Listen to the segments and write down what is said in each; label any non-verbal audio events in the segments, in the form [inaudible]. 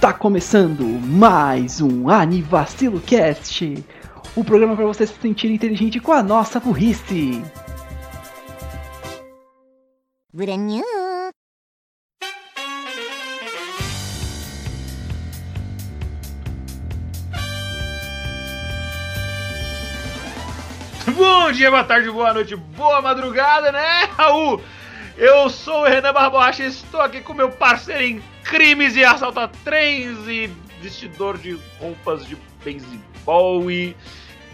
Tá começando mais um Anivacilo Cast, o programa para você se sentir inteligente com a nossa burrice. Bom dia, boa tarde, boa noite, boa madrugada, né, Raul? Eu sou o Renan Barbocha e estou aqui com meu parceiro em crimes e assalta trens e vestidor de roupas de beisebol e,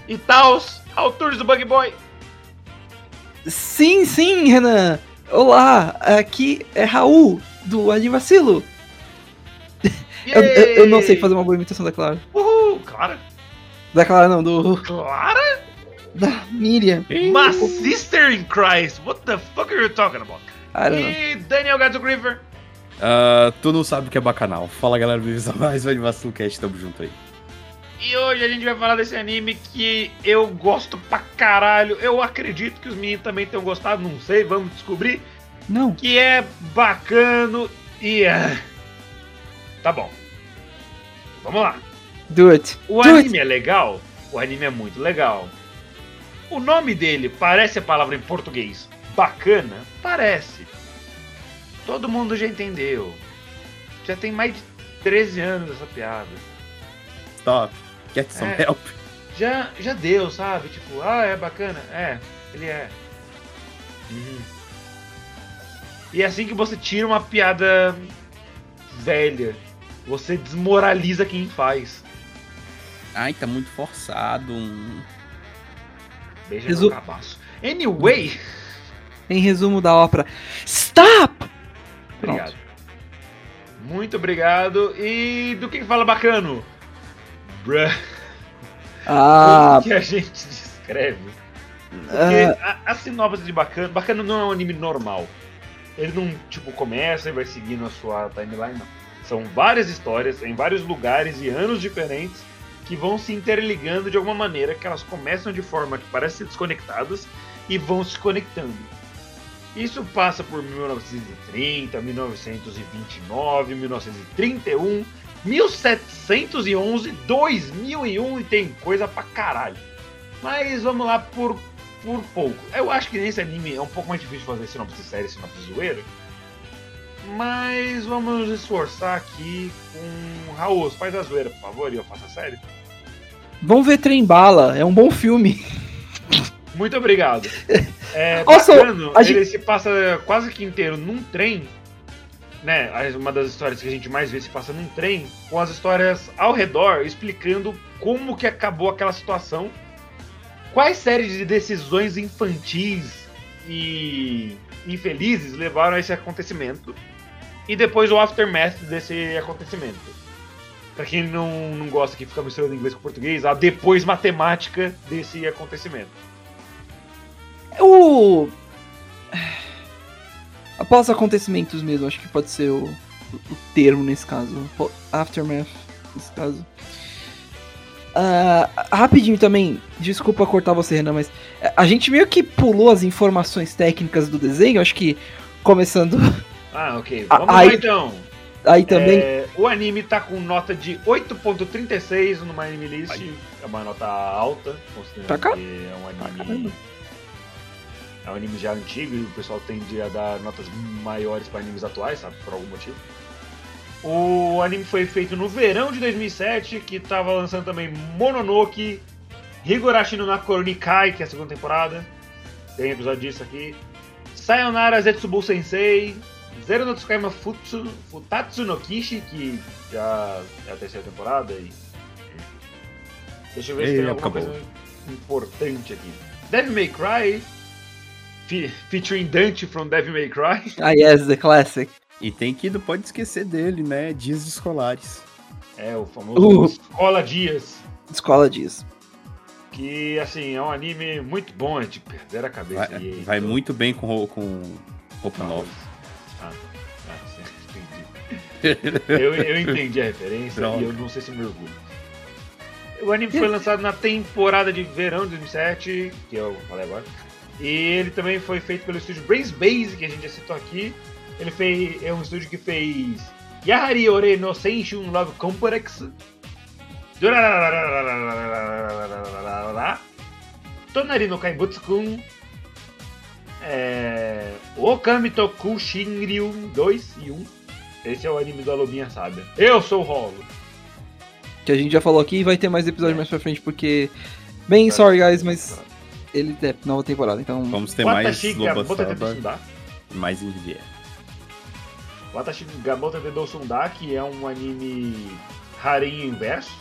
e tals, autores do Bug Boy. Sim, sim, Renan. Olá, aqui é Raul do Anivacilo. Eu, eu, eu não sei fazer uma boa imitação da Clara. Uhul, Clara. Da Clara não, do Clara? da Miriam. My sister in Christ. What the fuck are you talking about? I don't know. E Daniel Gato Griever. Ah, tu não sabe o que é bacanal. Fala galera, bem-vindos [laughs] a mais um Animação Cast, tamo junto aí. E hoje a gente vai falar desse anime que eu gosto pra caralho. Eu acredito que os meninos também tenham gostado, não sei, vamos descobrir. Não. Que é bacano e. é, Tá bom. Vamos lá. Do it. O Do anime é legal? O anime é muito legal. O nome dele parece a palavra em português bacana? Parece. Todo mundo já entendeu. Já tem mais de 13 anos essa piada. Stop. Get some É. help. Já, já deu, sabe? Tipo, ah, é bacana? É, ele é. Uhum. E é assim que você tira uma piada velha. Você desmoraliza quem faz. Ai, tá muito forçado. hum. Beija Resu- no cabaço. Anyway, Em resumo da ópera. Stop! Obrigado. Muito obrigado. E do que fala bacano? Bruh. Ah, [laughs] Como que a gente descreve? Porque a, a sinopse de Bacano, Bacano não é um anime normal. Ele não, tipo, começa e vai seguindo a sua timeline, não. São várias histórias em vários lugares e anos diferentes que vão se interligando de alguma maneira, que elas começam de forma que parecem desconectadas e vão se conectando. Isso passa por 1930, 1929, 1931, 1711, 2001 e tem coisa pra caralho. Mas vamos lá por, por pouco. Eu acho que nesse anime é um pouco mais difícil fazer sinopse série e sinopse zoeira. Mas vamos nos esforçar aqui com Raul, faz a zoeira, por favor, e eu faço a série. vamos ver Trem Bala. É um bom filme. [laughs] Muito obrigado. [laughs] É Also, bacano, a ele se passa quase que inteiro num trem, né? Uma das histórias que a gente mais vê se passa num trem, com as histórias ao redor explicando como que acabou aquela situação, quais séries de decisões infantis e infelizes levaram a esse acontecimento, e depois o aftermath desse acontecimento. Pra quem não, não gosta que fica misturando inglês com português, a depois matemática desse acontecimento. O. Após acontecimentos mesmo, acho que pode ser o, o termo nesse caso. Aftermath, nesse caso. Ah, rapidinho também, desculpa cortar você, Renan, mas a gente meio que pulou as informações técnicas do desenho, acho que começando [laughs] Ah, ok. Vamos lá então. aí também. É, o anime tá com nota de 8.36 no Anime List. É uma nota alta, considerando cá? que é um anime. É um anime já antigo e o pessoal tende a dar notas maiores para animes atuais, sabe? Por algum motivo. O anime foi feito no verão de 2007, que tava lançando também Mononoke, Higurashi no Nakoro Nikai, que é a segunda temporada. Tem episódio disso aqui. Sayonara Zetsubu Sensei, Zero no Tsukaima Futsu, Futatsu no Kishi, que já é a terceira temporada. E... Deixa eu ver se tem alguma acabou. coisa importante aqui. Devil May Cry, fe- featuring Dante from Devil May Cry. [laughs] Ah, yes, the classic. E tem que não pode esquecer dele, né? Dias escolares. É, o famoso Uh. Escola Dias. Escola diz. Que, assim, é um anime muito bom, é de perder a cabeça. Vai, e- vai então- muito bem com, com roupa nova. Ah, ah, [laughs] entendi. eu, eu entendi a referência Droga. e eu não sei se me orgulho. O anime foi lançado na temporada de verão de 2007, que eu falei agora. E ele também foi feito pelo estúdio Brains Base, que a gente já citou aqui. Ele fez, é um estúdio que fez Yahari ore no Senshun Love Complex. Tonari no Kaibutsu-kun. É... Okami Toku Shinryu 2 e 1. Esse é o anime da Lobinha Sábia. Eu sou o Rolo. Que a gente já falou aqui e vai ter mais episódios mais pra frente, porque. Bem, sorry guys, mas. Ele é nova temporada, então. Vamos ter mais Watashi Loba Gabota de Saba Dosunda. e mais em Riviera. Watashi Gabota de Dosunda, que é um anime harem inverso.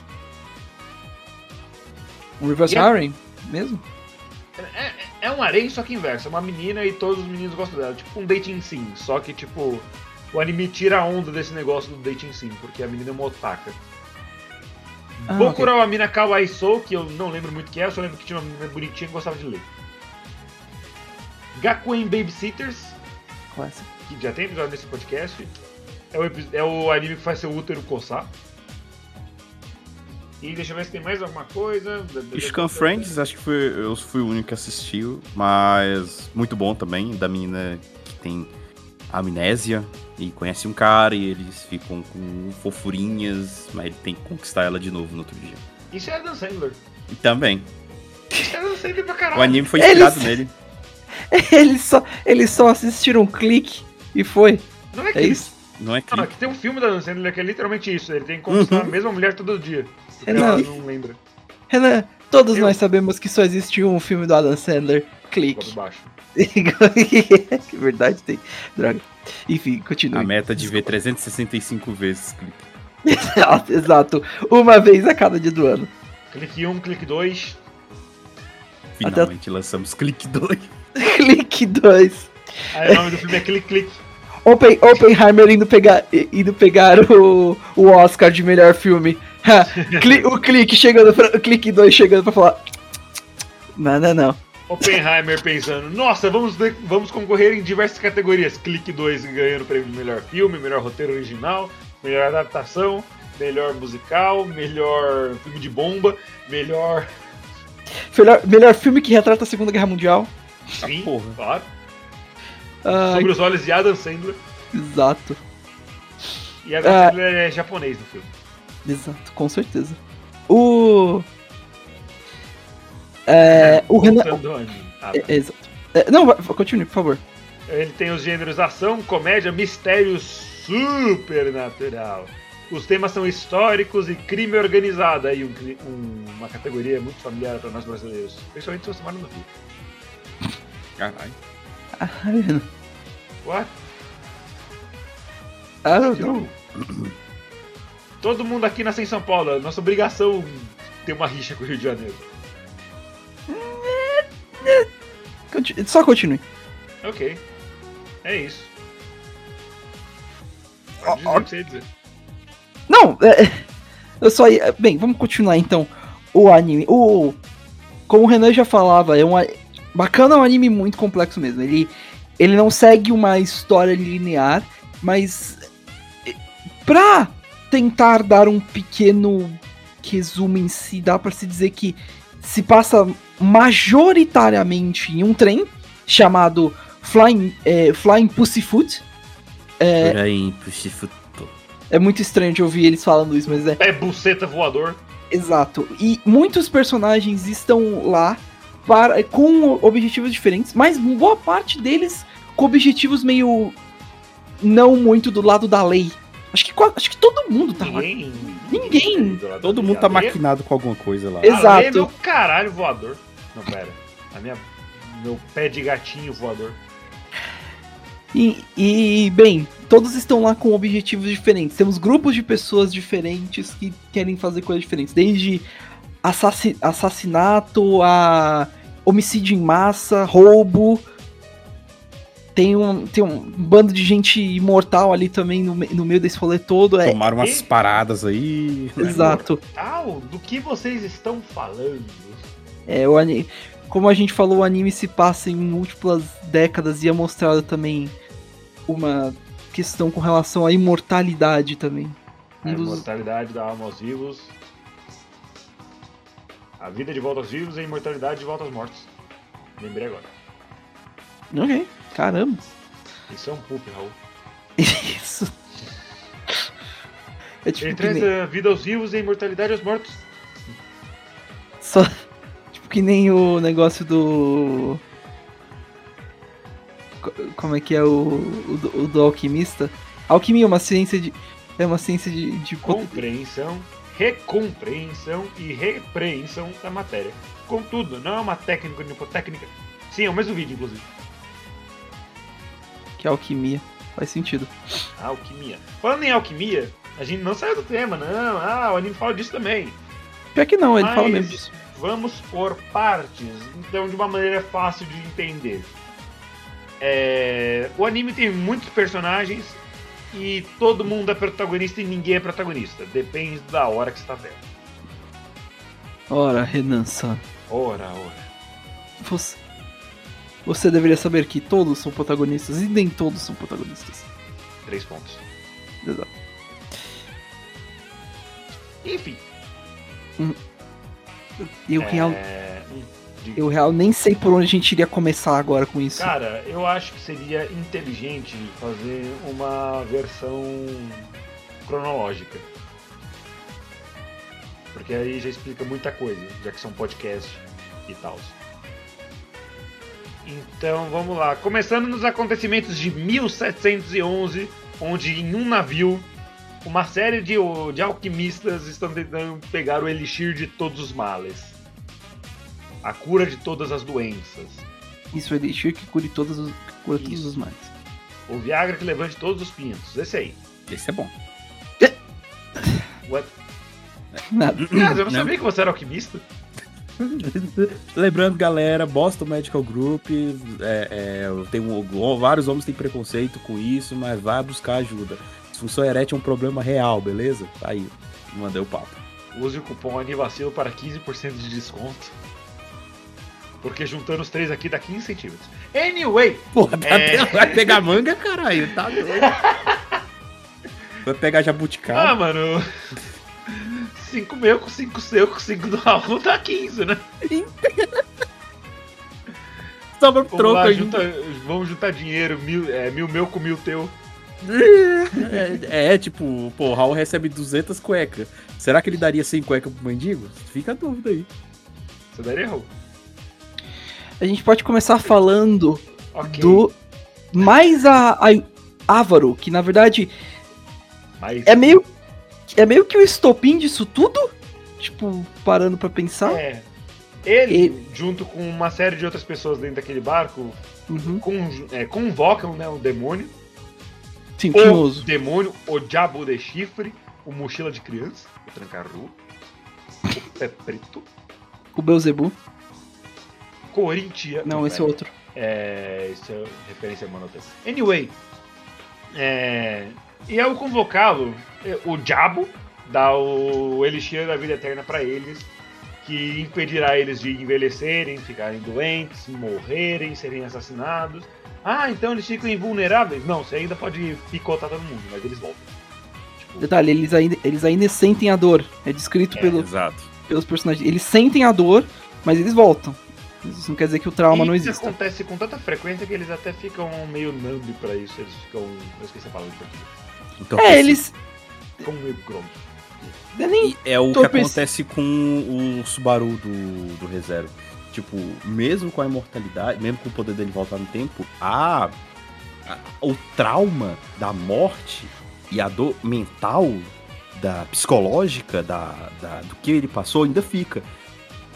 Um Reverse Yeah. Harem mesmo? É, é- é um harem, só que inverso. É uma menina e todos os meninos gostam dela. Tipo um dating sim. Só que, tipo, o anime tira a onda desse negócio do dating sim, porque a menina é uma otaka. Ah, Bokura é a mina Kawaii Sou, que eu não lembro muito o que é, eu só lembro que tinha uma menina bonitinha e gostava de ler. Gakuen Babysitters, Classic. que já tem episódio nesse podcast. É o, é o anime que faz seu útero coçar. E deixa eu ver se tem mais alguma coisa. Ishkan Friends, acho que foi, eu fui o único que assistiu, mas muito bom também, da menina que tem amnésia e conhece um cara e eles ficam com fofurinhas, mas ele tem que conquistar ela de novo no outro dia. Isso é Adam Sandler. E também, Isso é Adam Sandler pra caralho. o anime foi inspirado Eles- nele. [laughs] Eles só, eles só assistiram um clique e foi. Não é É que isso? Não é Não, é que tem um filme da Adam Sandler que é literalmente isso. Ele tem que conquistar Uhum. a mesma mulher todo dia. Não. não lembra. Renan, todos Eu- nós sabemos que só existe um filme do Adam Sandler. Clique. baixo. [laughs] que verdade tem. Droga. Enfim, a continue. meta de ver 365 vezes clique. Exato, [laughs] Exato. Uma vez a cada dia do ano. Clique 1, clique 2. Finalmente lançamos clique 2. [laughs] Clique 2. Aí o nome do filme é Clique Clique. Open, Oppenheimer indo pegar, indo pegar o, o Oscar de melhor filme. Ha, cli- o clique chegando pra, o clique 2 chegando pra falar. Não, não, não. Oppenheimer pensando, nossa, vamos, vamos concorrer em diversas categorias. Clique 2 ganhando o prêmio de melhor filme, melhor roteiro original, melhor adaptação, melhor musical, melhor filme de bomba, melhor. [laughs] Melhor, melhor filme que retrata a Segunda Guerra Mundial. Sim, porra. claro. Ah, Sobre os olhos de Adam Sandler. exato. E Adam Ah. Sandler é japonês no filme. Exato, com certeza. O. É, o Renan. Ah, é, é, exato. É, não, continue, por favor. Ele tem os gêneros ação, comédia, mistério supernatural. Os temas são históricos e crime organizado. Aí um um- uma categoria muito familiar para nós brasileiros. Principalmente se você mora no Rio. Caralho. Ah, Renan. What? Don't know. Todo mundo aqui nasce em São Paulo. é Nossa obrigação ter uma rixa com o Rio de Janeiro. Só continue. Ok. É isso. Ó, Pode dizer ó. o que você ia dizer. Não, é, eu só ia. Bem, vamos continuar então. O anime. O. Como o Renan já falava, é um. Bacana é um anime muito complexo mesmo. Ele, ele não segue uma história linear, mas. eh, Pra tentar dar um pequeno resumo em si, dá pra se dizer que se passa majoritariamente em um trem chamado Flying, eh, Flying Pussyfoot. É, puxa, futo. é muito estranho de ouvir eles falando isso, mas é. Pé buceta voador. Exato. E muitos personagens estão lá para, com objetivos diferentes, mas boa parte deles com objetivos meio não muito do lado da lei. Acho que, acho que todo mundo tá lá. Ninguém. Todo mundo tá maquinado com alguma coisa lá. Exato. A é meu caralho voador. Não, pera. A minha. Meu pé de gatinho voador. E, e, bem, todos estão lá com objetivos diferentes. Temos grupos de pessoas diferentes que querem fazer coisas diferentes. Desde assassi- assassinato a homicídio em massa, roubo. Tem um, tem um bando de gente imortal ali também no, no meio desse rolê todo. É, Tomaram umas paradas aí. né? exato. Tal, do que vocês estão falando? É, o ani- Como a gente falou, o anime se passa em múltiplas décadas e é mostrado também uma questão com relação à imortalidade também. A Um dos- imortalidade da alma aos vivos. A vida de volta aos vivos e a imortalidade de volta aos mortos. Lembrei agora. Ok, caramba. Isso é um poop, Raul. Isso. É tipo Ele traz nem, a vida aos vivos e a imortalidade aos mortos. só, tipo que nem o negócio do Co- como é que é o, o, do- o do alquimista? Alquimia é uma ciência de é uma ciência de, de Compreensão, recompreensão e repreensão da matéria. Contudo, não é uma técnica nipotécnica. Sim, é o mesmo vídeo, inclusive. Que é alquimia. Faz sentido. Alquimia. Falando em alquimia, a gente não saiu do tema, não. Ah, o anime fala disso também. Pior que não, ele Mas- fala mesmo disso. Vamos por partes, então de uma maneira fácil de entender. É, O anime tem muitos personagens e todo mundo é protagonista e ninguém é protagonista. Depende da hora que você está vendo. Ora, Renan-san, Ora, ora. você, você deveria saber que todos são protagonistas e nem todos são protagonistas. Três pontos. Exato. Enfim. Eu, real, é, hum, diga. eu real nem sei por onde a gente iria começar agora com isso. Cara, eu acho que seria inteligente fazer uma versão cronológica. Porque aí já explica muita coisa, já que são podcasts e tal. Então vamos lá. Começando nos acontecimentos de 1711, onde em um navio uma série de, de alquimistas estão tentando pegar o elixir de todos os males. A cura de todas as doenças. Isso é elixir que cure todos os, que cura todos Isso. os males. O Viagra que levante todos os pintos. Esse aí. Esse é bom. What? [laughs] Nada. Cara, eu não Não. sabia que você era alquimista. [laughs] Lembrando, galera, Boston Medical Group, é, é, tem um- vários homens têm preconceito com isso, mas vai buscar ajuda. Disfunção erétil é um problema real, beleza? Tá aí, mandei o papo. Use o cupom ANIVACILO para 15% de desconto. Porque juntando os três aqui dá 15 centímetros. Anyway, Porra, tá É. vai pegar manga, caralho, tá doido. [laughs] Vai pegar ah, jabuticaba. mano. 5 meu com 5 seu com 5 do Raul dá 15, né? [laughs] Sobra Vamos troco lá, aí. junta, vamos juntar dinheiro, mil, é, mil meu com mil teu. [laughs] É, é, tipo, pô, o Raul recebe 200 cuecas. Será que ele daria 100 cuecas pro mendigo? Fica a dúvida aí. Você daria Raul? A gente pode começar falando Ok. do mais a, a Ávaro, que na verdade Mas, é meio é meio que o estopim disso tudo. Tipo, parando pra pensar. é, ele, Ele- junto com uma série de outras pessoas dentro daquele barco, Uhum. con- é, convocam né, o demônio. Sim, O tinhoso. demônio, o diabo de chifre, o mochila de criança, o trancarru, o pé preto, O Beuzebu. Corintia. Não, esse é outro. É, isso é referência a. Anyway, é, e ao convocá-lo, é, o diabo dá o elixir da vida eterna para eles, que impedirá eles de envelhecerem, ficarem doentes, morrerem, serem assassinados. Ah, então eles ficam invulneráveis? Não, você ainda pode picotar todo mundo, mas eles voltam. Tipo, Detalhe, eles ainda, eles ainda sentem a dor. É descrito É, pelo, Exato. pelos personagens. Eles sentem a dor, mas eles voltam. Isso não quer dizer que o trauma não isso exista. acontece com tanta frequência que eles até ficam meio numb pra isso. Eles ficam. Eu esqueci a palavra de português. Então, É, assim, eles. É nem- E é o Tô que pens- acontece com o Subaru do, do reserva. Tipo, mesmo com a imortalidade, mesmo com o poder dele voltar no tempo, a, a- o trauma da morte e a dor mental, da psicológica, da, da- do que ele passou, ainda fica.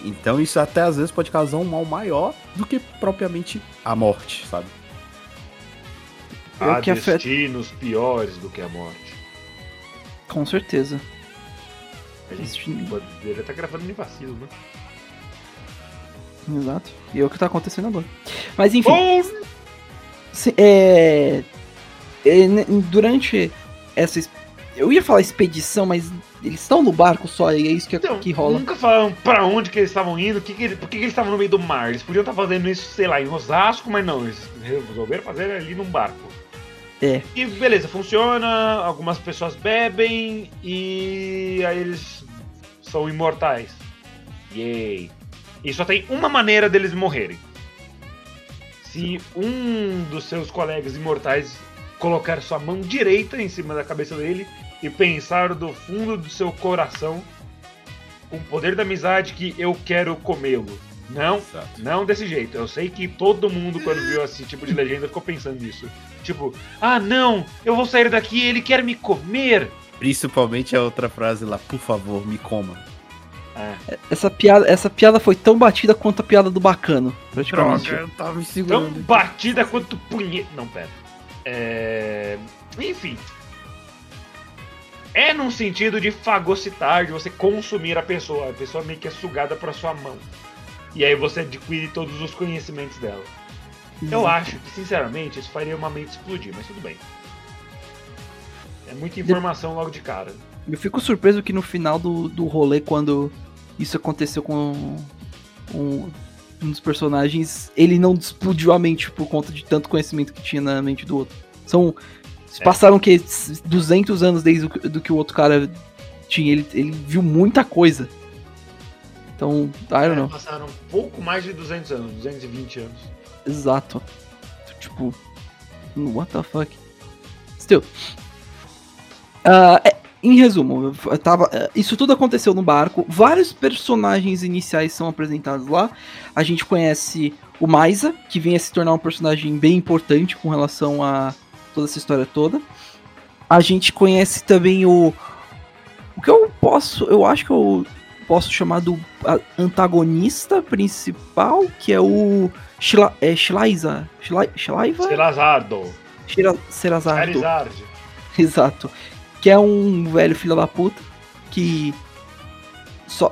Então isso até às vezes pode causar um mal maior do que propriamente a morte, sabe? Há que destinos piores do que a morte. Com certeza. A gente poderia estar gravando em vacilo, né? Exato. E é o que tá acontecendo agora. Mas enfim. Se- é, é, durante essa. es- Eu ia falar expedição, mas eles estão no barco só, e é isso que, então, que rola. nunca falaram pra onde que eles estavam indo, que que por que, que eles estavam no meio do mar. Eles podiam estar fazendo isso, sei lá, em Osasco, mas não, eles resolveram fazer ali num barco. É. E beleza, funciona, algumas pessoas bebem e aí eles são imortais. Yay. E só tem uma maneira deles morrerem. Se um dos seus colegas imortais colocar sua mão direita em cima da cabeça dele e pensar do fundo do seu coração, com o poder da amizade, que eu quero comê-lo. Não, Exato. não desse jeito. Eu sei que todo mundo, quando viu esse tipo de legenda, ficou pensando nisso. Tipo, ah não, eu vou sair daqui ele quer me comer. Principalmente a outra frase lá, por favor, me coma. É. Essa piada, essa piada foi tão batida quanto a piada do bacano, praticamente. eu tava me Tão segurando. batida quanto punheta. Não, pera. É... Enfim. É num sentido de fagocitar, de você consumir a pessoa. A pessoa meio que é sugada pra sua mão. E aí você adquire todos os conhecimentos dela. Eu acho que, sinceramente, isso faria uma mente explodir, mas tudo bem. É muita informação logo de cara. Eu fico surpreso que no final do, do rolê, quando isso aconteceu com um, um dos personagens, ele não explodiu a mente por conta de tanto conhecimento que tinha na mente do outro. São. É. Passaram que 200 anos desde o que- do que o outro cara tinha. Ele, ele viu muita coisa. Então, I don't É, know. passaram pouco mais de 200 anos, 220 anos. Exato. Tipo, what the fuck? Still. Ah, é, em resumo, tava, é, isso tudo aconteceu no barco. Vários personagens iniciais são apresentados lá. A gente conhece o Maisa, que vem a se tornar um personagem bem importante com relação a toda essa história toda. A gente conhece também o. O que eu posso. Eu acho que eu posso chamar do antagonista principal, que é o. Shila, é Shilaiza? Shila, Shilaiva? Selazardo, Shira. [laughs] Exato. Que é um velho filho da puta que só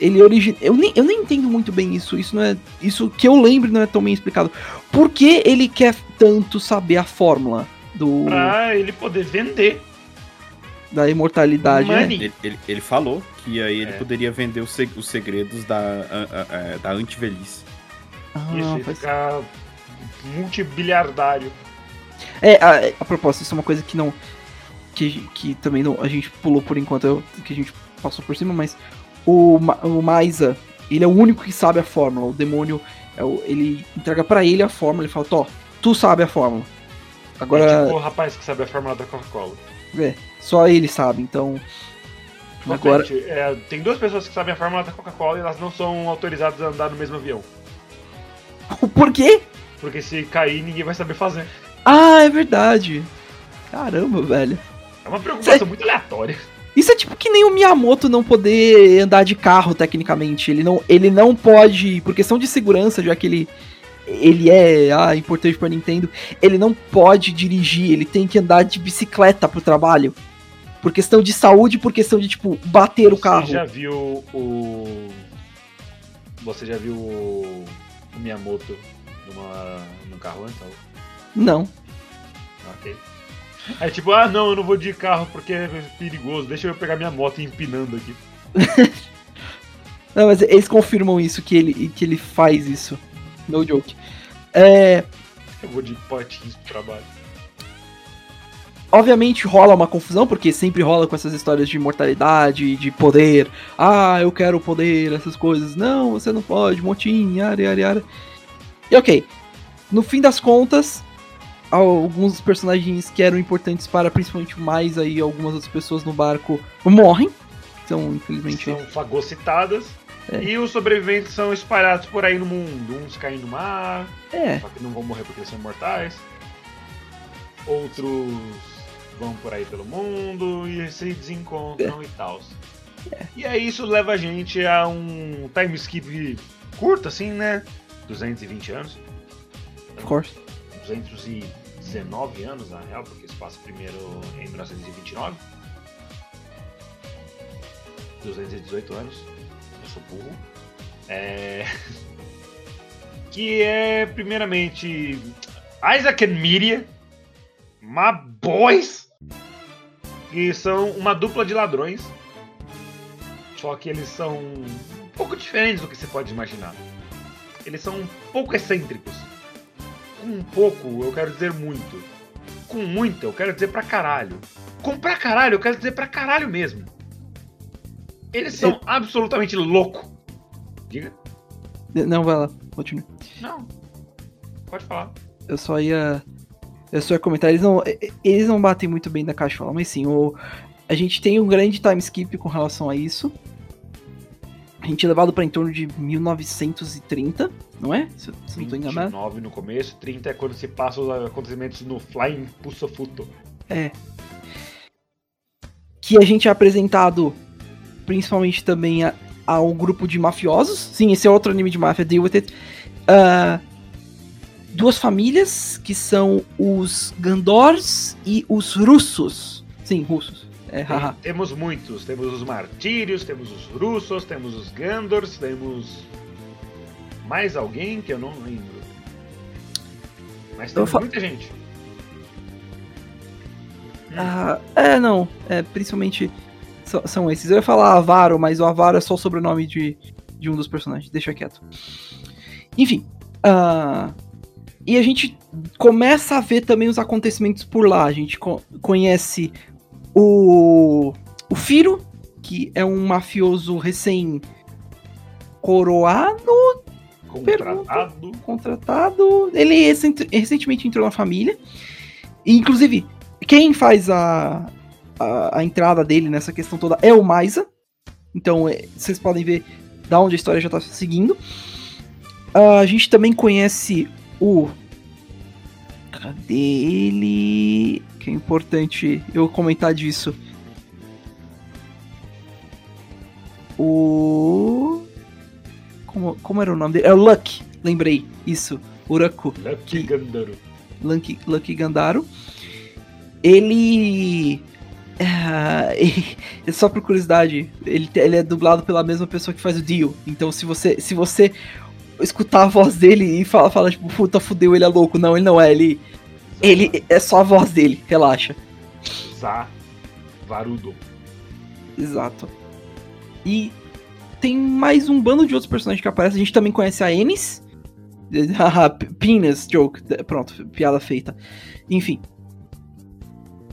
ele origina, eu nem, eu nem entendo muito bem isso, isso não é, isso que eu lembro não é tão bem explicado. Por que ele quer tanto saber a fórmula do Pra ele poder vender. da imortalidade, né? Ele, ele, ele falou que aí ele É. poderia vender os, seg- os segredos da, a- a- a- da antivelhice. Ah, Isso, ele faz- ficar multibiliardário. É, a, a propósito, isso é uma coisa que não. Que, que também não, a gente pulou por enquanto, eu- que a gente passou por cima, mas o, Ma- o Maisa, ele é o único que sabe a fórmula. O demônio, é o- ele entrega pra ele a fórmula, ele fala: Tó, tu sabe a fórmula. É Agora, tipo o rapaz que sabe a fórmula da Coca-Cola. é, só ele sabe, então. Agora, é, tem duas pessoas que sabem a fórmula da Coca-Cola e elas não são autorizadas a andar no mesmo avião. [laughs] por quê? Porque se cair, ninguém vai saber fazer. Ah, é verdade. Caramba, velho. É uma preocupação muito aleatória. Isso é tipo que nem o Miyamoto não poder andar de carro, tecnicamente. Ele não, ele não pode, por questão de segurança, já que ele, ele é ah, importante pra Nintendo, ele não pode dirigir, ele tem que andar de bicicleta pro trabalho. Por questão de saúde, por questão de, tipo, bater o carro. Você já viu o. Você já viu o, o Miyamoto numa, num carro antes? Não. Ok. Aí tipo, ah não, eu não vou de carro porque é perigoso, deixa eu pegar minha moto e ir empinando aqui. [laughs] Não, mas eles confirmam isso, que ele, que ele faz isso. No joke. É, Eu vou de patins pro trabalho. Obviamente rola uma confusão, porque sempre rola com essas histórias de imortalidade, de poder. Ah, eu quero poder, essas coisas. Não, você não pode, motim, yara, yara, yara. E ok, no fim das contas, alguns dos personagens que eram importantes para principalmente mais aí algumas outras pessoas no barco morrem. Então, infelizmente. São fagocitadas. É. E os sobreviventes são espalhados por aí no mundo. Uns caem no mar, É, só que não vão morrer porque eles são imortais. Outros vão por aí pelo mundo e se desencontram e tal. E aí isso leva a gente a um time skip curto, assim, né? 220 anos. of course. 219 anos, na real, porque se passa primeiro em 1929. 218 anos. Eu sou burro. É... [laughs] que é, primeiramente, Isaac and Miria, my boys, que são uma dupla de ladrões. Só que eles são um pouco diferentes do que você pode imaginar. Eles são um pouco excêntricos. Com um pouco, eu quero dizer muito. Com muito, eu quero dizer pra caralho. Com pra caralho, eu quero dizer pra caralho mesmo. Eles são absolutamente loucos. Diga? Não, vai lá, continue. Não. Pode falar. Eu só ia. Eu só ia comentar, eles não, eles não batem muito bem da cachola, mas sim, o. a gente tem um grande time skip com relação a isso. A gente é levado para em torno de 1930, não é? Se, se não tô enganado. 29 no começo, 30 é quando se passa os acontecimentos no Flying Pussafuto. É. Que a gente é apresentado principalmente também a, a um grupo de mafiosos. Sim, esse é outro anime de máfia, Deal With It. Uh, duas famílias, que são os Gandors e os Russos. Sim, russos. É. Temos muitos. Temos os Martírios, temos os Russos, temos os Gandors, temos. Mais alguém que eu não lembro. Mas temos muita gente. Ah, é, não. É, principalmente são, são, esses. Eu ia falar Avaro, mas o Avaro é só o sobrenome de, de um dos personagens. Deixa quieto. Enfim. Uh, e a gente começa a ver também os acontecimentos por lá. A gente co conhece o, o Firo, que é um mafioso recém coroado. Contratado. contratado. Ele recentemente entrou na família. E, inclusive, quem faz a, a, a, entrada dele nessa questão toda é o Maisa. Então, é, vocês podem ver da onde a história já está seguindo. Uh, a gente também conhece o. Cadê ele? Que é importante eu comentar disso. O. Como, como era o nome dele? É o Luck, lembrei. Isso, Uraku. Lucky Gandaro. Lucky, Lucky Gandaro. [laughs] Ele. É, só por curiosidade, ele, ele é dublado pela mesma pessoa que faz o Dio. Então, se você, se você escutar a voz dele e fala, fala tipo, puta, fudeu, ele é louco. Não, ele não é, ele. Ele é só a voz dele, relaxa. Zá Varudo. Exato. E tem mais um bando de outros personagens que aparecem. A gente também conhece a Ennis. [laughs] Penis joke. Pronto, piada feita. Enfim.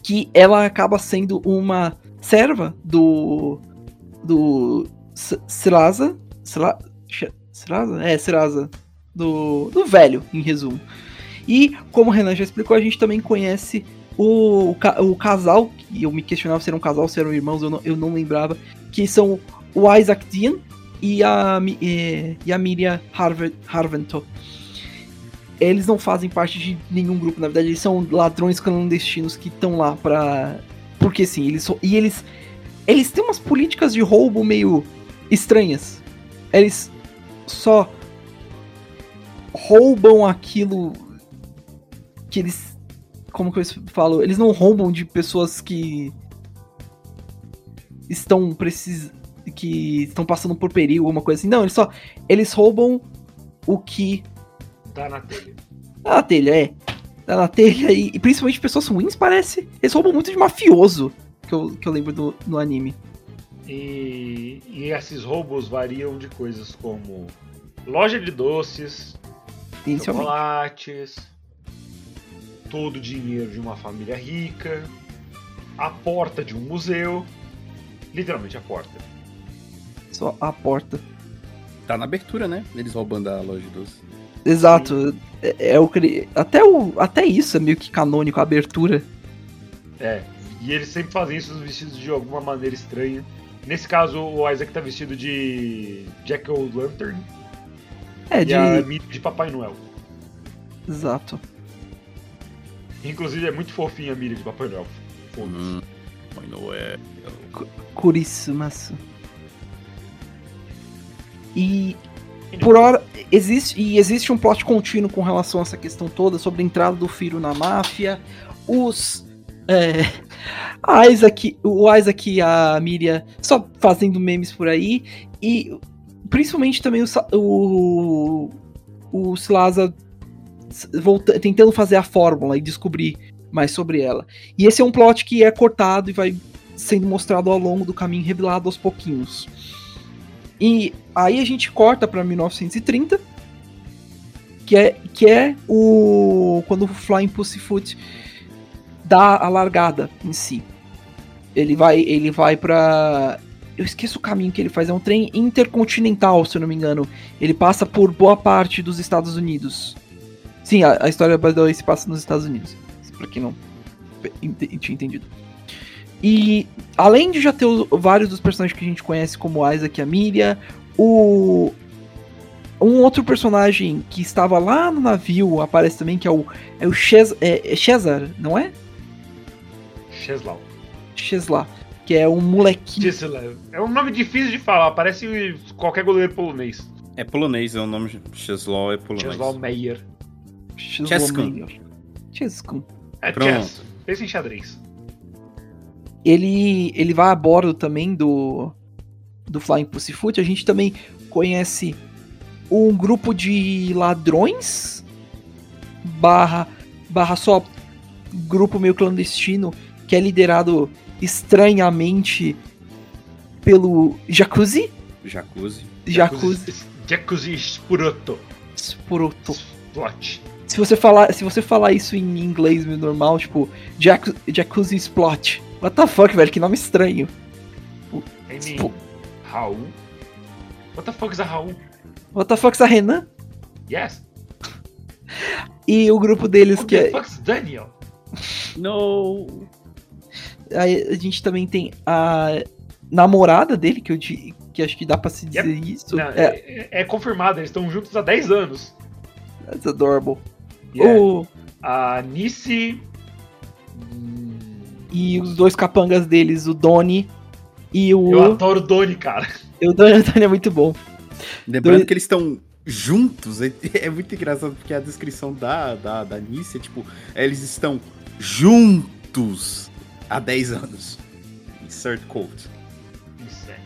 Que ela acaba sendo uma serva do. Do. Srasa. Serasa? É, Serasa. Do, do velho, em resumo. E, como o Renan já explicou, a gente também conhece o, o, casal, que eu me questionava se eram um casal, se eram irmãos, eu não, eu não lembrava, que são o Isaac Dean e a, e, e a Miriam Harvento. Eles não fazem parte de nenhum grupo, na verdade, eles são ladrões clandestinos que estão lá pra. Porque sim, eles E eles. Eles têm umas políticas de roubo meio estranhas. Eles só roubam aquilo que eles. Como que eu falo? Eles não roubam de pessoas que estão precis... que estão passando por perigo, alguma coisa assim. Não, eles só. Eles roubam o que. Tá na telha. Tá na telha, é. Tá na telha e, e principalmente pessoas ruins, parece. Eles roubam muito de mafioso. Que eu, que eu lembro do, no anime. E, e esses roubos variam de coisas como loja de doces, chocolates, todo o dinheiro de uma família rica, a porta de um museu, literalmente a porta. Só a porta. Tá na abertura, né? Eles roubando a loja de doces. Exato. É, é, o até o até isso é meio que canônico a abertura. É. E eles sempre fazem isso vestidos de alguma maneira estranha. Nesse caso, o Isaac tá vestido de Jack O' Lantern. É, e de... a de Papai Noel. Exato. Inclusive é muito fofinha a Miriam de Papai Noel. Hum, Papai Noel. Curíssimas. E por hora existe e existe um plot contínuo com relação a essa questão toda sobre a entrada do filho na máfia, os é, a Isaac, o Isaac e a Miriam só fazendo memes por aí. E principalmente também o, o, o Slaza volta, tentando fazer a fórmula e descobrir mais sobre ela. E esse é um plot que é cortado e vai sendo mostrado ao longo do caminho, revelado aos pouquinhos. E aí a gente corta para 1930, que é, que é o quando o Flying Pussyfoot dá a largada em si. Ele vai, ele vai para eu esqueço o caminho que ele faz, é um trem intercontinental, se eu não me engano. Ele passa por boa parte dos Estados Unidos. Sim, a, a história se passa nos Estados Unidos. Pra quem não tinha entendido. E além de já ter o- vários dos personagens que a gente conhece, como Isaac e a Miria, o. Um outro personagem que estava lá no navio aparece também, que é o. É o Ches, é, é Cesar, não é? Cheslau. Chesla. Que é um molequinho. Cheslau. É um nome difícil de falar, parece qualquer goleiro polonês. É polonês, é o nome. Cheslau é polonês. Cheslau Meyer. Cheskun. Cheskun. É Pronto. chess. Pensa em xadrez. ele ele vai a bordo também do do Flying Pussyfoot. A gente também conhece um grupo de ladrões barra barra só grupo meio clandestino que é liderado estranhamente pelo Jacuzzi Jacuzzi. Jacuzzi Jacuzzi Spuroto. Spuroto. Plot. Se você falar, se você falar isso em inglês meio normal, tipo Jacu- Jacuzzi Splot. What the fuck, velho? Que nome estranho. N. Spo- Raul. What the fuck is a Raul? What the fuck is a Renan? Yes. E o grupo deles What que the é, fuck is Daniel? No. Aí a gente também tem a namorada dele, que eu que acho que dá pra se dizer isso. Não, é, é, é confirmado, eles estão juntos há 10 anos. that's adorable. Yeah. O- A Nice. e os dois capangas deles, o Donnie e Eu o. adoro o Doni, cara. O Donnie, o Donnie é muito bom. Lembrando que eles estão juntos, é, [laughs] é muito engraçado porque a descrição da, da, da Nice é tipo, eles estão juntos há 10 anos. Insert quote. É.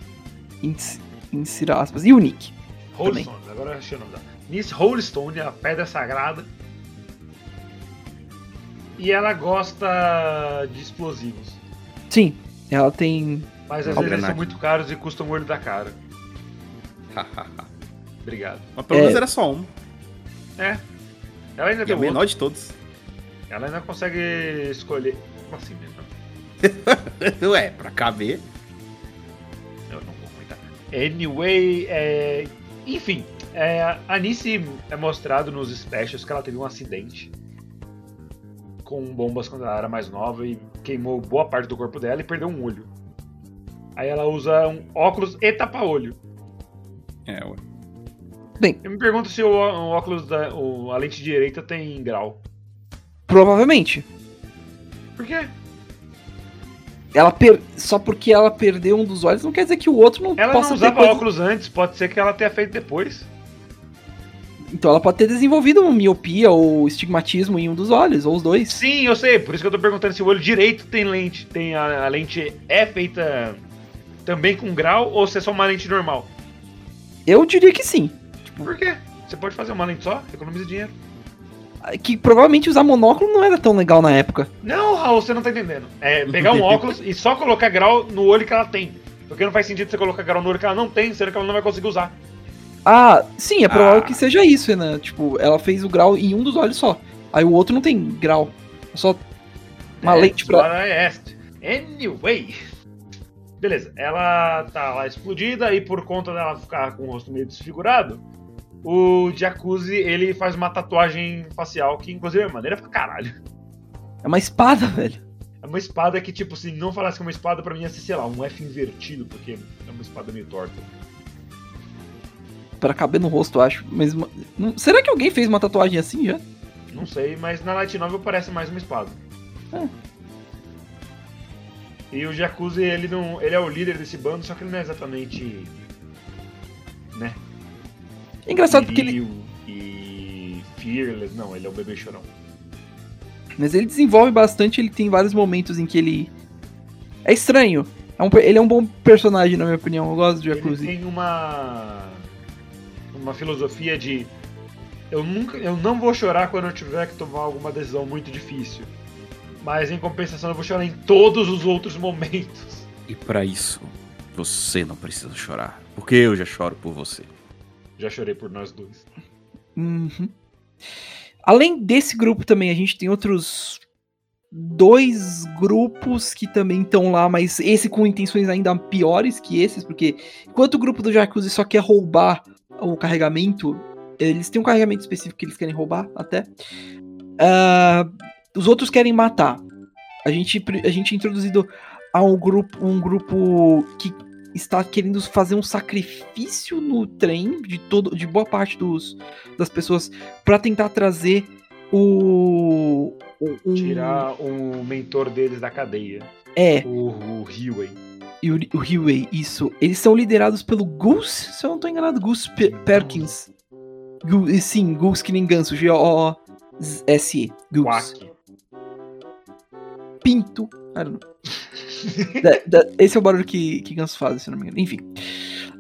Ins- Insira aspas. E o Nick. Holstone, agora eu achei o nome dela. Nice Holstone, a pedra sagrada. E ela gosta de explosivos. Sim, ela tem. Mas às vezes eles são muito caros e custam o olho da cara. Obrigado. Mas pelo É. menos era só um. É. Ela ainda E é tem o menor outro. de todos. Ela ainda consegue escolher. Como assim mesmo? [laughs] Ué, pra caber. Eu não vou comentar. Anyway, é... enfim, é, a Nice é mostrado nos specials que ela teve um acidente com bombas quando ela era mais nova e queimou boa parte do corpo dela e perdeu um olho. Aí ela usa um óculos e tapa-olho. É, ué. Eu me pergunto se o, o óculos da o- a lente direita tem grau. Provavelmente. Por quê? Ela per... Só porque ela perdeu um dos olhos não quer dizer que o outro não Ela possa não ter usava coisa- óculos antes, pode ser que ela tenha feito depois. Então ela pode ter desenvolvido uma miopia ou estigmatismo em um dos olhos, ou os dois. Sim, eu sei, por isso que eu tô perguntando se o olho direito tem lente. Tem a, a lente é feita também com grau ou se é só uma lente normal. Eu diria que sim. Por quê? Você pode fazer uma lente só, economiza dinheiro. Que provavelmente usar monóculo não era tão legal na época. Não, Raul, você não tá entendendo. É pegar um [laughs] óculos e só colocar grau no olho que ela tem. Porque não faz sentido você colocar grau no olho que ela não tem, sendo que ela não vai conseguir usar. Ah, sim, é provável Ah. que seja isso, Renan. Tipo, ela fez o grau em um dos olhos só. Aí o outro não tem grau. É só uma É, lente pra. What I asked. Anyway. Beleza, ela tá lá explodida e por conta dela ficar com o rosto meio desfigurado, o Jacuzzi ele faz uma tatuagem facial que inclusive é maneira pra caralho. É uma espada, velho. É uma espada que, tipo, se não falasse que é uma espada, pra mim ia ser, sei lá, um F invertido, porque é uma espada meio torta. Pra caber no rosto, eu acho. Mas. não- Será que alguém fez uma tatuagem assim já? Não sei, mas na Light Novel parece mais uma espada. É. E o Jacuzzi, ele não. Ele é o líder desse bando, só que ele não é exatamente. né? É engraçado porque ele. E. Fearless, não, ele é o bebê chorão. Mas ele desenvolve bastante, ele tem vários momentos em que ele. É estranho. É um ele é um bom personagem, na minha opinião. Eu gosto de Ele Jacuzzi. tem uma. uma filosofia de. Eu nunca. Eu não vou chorar quando eu tiver que tomar alguma decisão muito difícil. Mas em compensação eu vou chorar em todos os outros momentos. E pra isso, você não precisa chorar. Porque eu já choro por você. Já chorei por nós dois. Uhum. Além desse grupo também, a gente tem outros dois grupos que também estão lá, mas esse com intenções ainda piores que esses, porque enquanto o grupo do Jacuzzi só quer roubar o carregamento, eles têm um carregamento específico que eles querem roubar até. ah, os outros querem matar. A gente, a gente é introduzido há um grupo, um grupo que está querendo fazer um sacrifício no trem de todo, de boa parte dos, das pessoas para tentar trazer o um, Tirar o mentor deles da cadeia. É. O, o. E o, o isso. Eles são liderados pelo Goose, se eu não tô enganado, Goose Perkins. Gu sim, Goose que nem ganso, G-O-O-S-E. Goose. Quack. Pinto. Da, esse é o barulho que, que ganso faz, se não me engano. Enfim.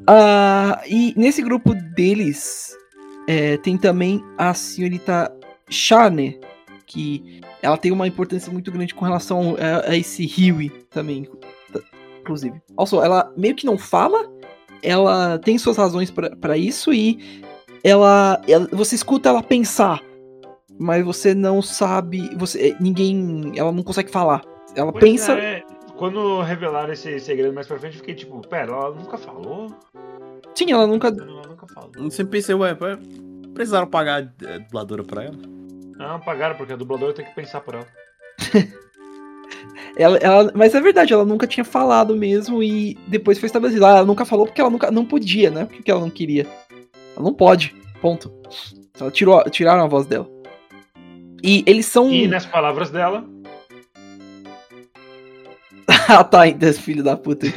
Uh, e nesse grupo deles é, tem também a senhorita Shane, que ela tem uma importância muito grande com relação a, a esse Huey também, inclusive. Also, ela meio que não fala, ela tem suas razões para isso e ela, ela, você escuta ela pensar, mas você não sabe, você ninguém, ela não consegue falar. Ela pois pensa. É, quando revelaram esse segredo mais pra frente, eu fiquei tipo, pera, ela nunca falou? Sim, ela nunca. Ela nunca falou. Sempre pensei, ué, precisaram pagar a dubladora pra ela? Não, pagaram, porque a dubladora tem que pensar por ela. [laughs] ela, ela. Mas é verdade, ela nunca tinha falado mesmo e depois foi estabelecido. Ah, ela nunca falou porque ela nunca não podia, né? Porque ela não queria. Ela não pode. Ponto. Ela tirou, tiraram a voz dela. E eles são. E nas palavras dela. Ah, [laughs] tá, ainda, filho da puta,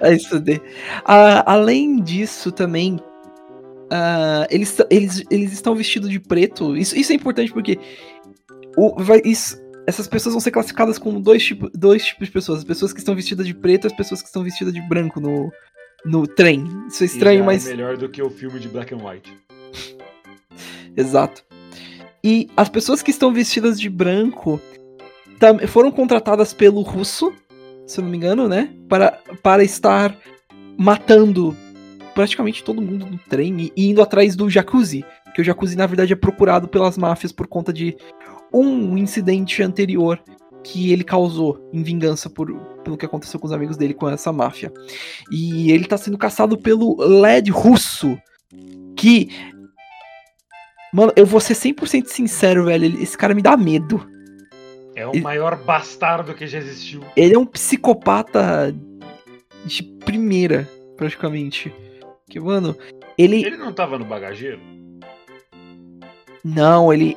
é isso de... Ah, além disso, também. Uh, eles, eles, eles estão vestidos de preto. Isso, isso é importante porque o, vai, isso, essas pessoas vão ser classificadas como dois, tipo, dois tipos de pessoas: as pessoas que estão vestidas de preto e as pessoas que estão vestidas de branco no, no trem. Isso é estranho, é mas. É melhor do que o filme de Black and White. [laughs] Exato. E as pessoas que estão vestidas de branco foram contratadas pelo russo, se eu não me engano, né? Para, para estar matando praticamente todo mundo no trem e indo atrás do Jacuzzi. Que o Jacuzzi, na verdade, é procurado pelas máfias por conta de um incidente anterior que ele causou em vingança por, pelo que aconteceu com os amigos dele com essa máfia. E ele tá sendo caçado pelo LED russo, que. Mano, eu vou ser 100% sincero, velho. Esse cara me dá medo. É o ele... maior bastardo que já existiu. Ele é um psicopata de primeira, praticamente. Que, mano, ele. Ele não tava no bagageiro? Não, ele.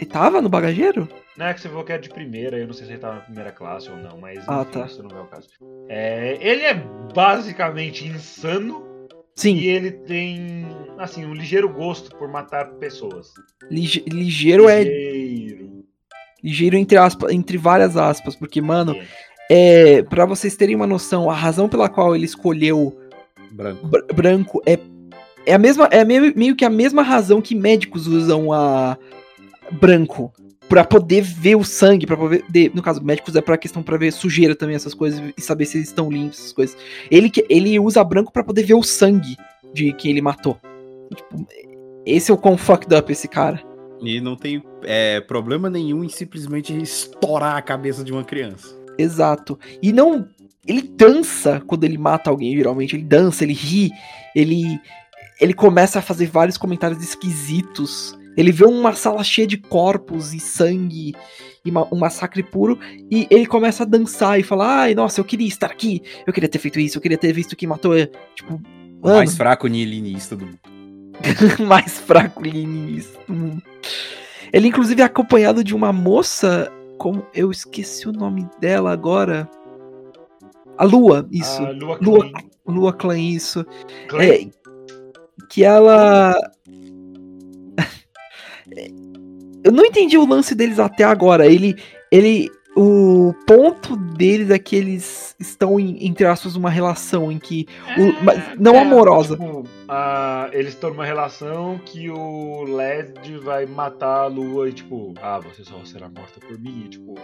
Ele tava no bagageiro? Não é que você falou que é de primeira, eu não sei se ele tava na primeira classe ou não, mas ah, tá. isso não é o caso. É, ele é basicamente insano. Sim. E ele tem, assim, um ligeiro gosto por matar pessoas. Lige ligeiro, é ligeiro é. Ligeiro entre, aspas, entre várias aspas, porque, mano, é. para vocês terem uma noção, a razão pela qual ele escolheu Branco. branco é, é a mesma. É meio, meio que a mesma razão que médicos usam a branco para poder ver o sangue, para poder, no caso, médicos é para questão para ver sujeira também essas coisas e saber se eles estão limpos essas coisas. Ele que ele usa branco para poder ver o sangue de quem ele matou. Tipo, esse é o quão fucked up esse cara. E não tem é, problema nenhum em simplesmente estourar a cabeça de uma criança. Exato. E não ele dança quando ele mata alguém, geralmente. Ele dança, ele ri, ele. Ele começa a fazer vários comentários esquisitos. Ele vê uma sala cheia de corpos e sangue e um massacre puro e ele começa a dançar e falar: "Ai, nossa, eu queria estar aqui. Eu queria ter feito isso, eu queria ter visto quem matou". Tipo, o mais fraco nihilinista do mundo. [laughs] mais fraco nihilinista do mundo. Ele inclusive é acompanhado de uma moça, como eu esqueci o nome dela agora. A Lua, isso. A Lua Clan. Lua, Lua Clan, isso. É, que ela. [laughs] Eu não entendi o lance deles até agora. Ele. Ele o ponto deles é que eles estão em, entre aspas, uma relação em que. O, é, não é, amorosa. Tipo, eles estão numa relação que o Led vai matar a Lua e, tipo, ah, você só será morta por mim. E, tipo.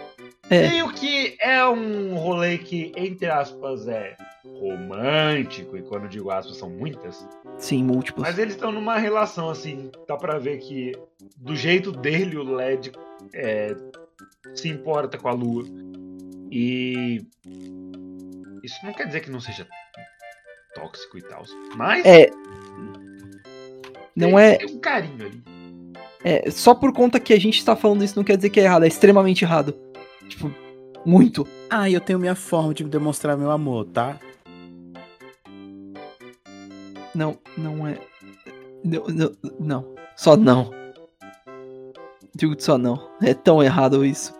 É. Meio que é um rolê que, entre aspas, é romântico, e quando eu digo aspas, são muitas. Sim, múltiplas. Mas eles estão numa relação, assim, dá pra ver que do jeito dele o Led é, se importa com a Lua. E isso não quer dizer que não seja tóxico e tal. Mas. É. Não é. Tem um carinho ali. É, só por conta que a gente tá falando isso não quer dizer que é errado, é extremamente errado. Tipo, muito. Ah, eu tenho minha forma de demonstrar meu amor, tá? Não, não é. Não, não, não. Só não. Digo só não. É tão errado isso.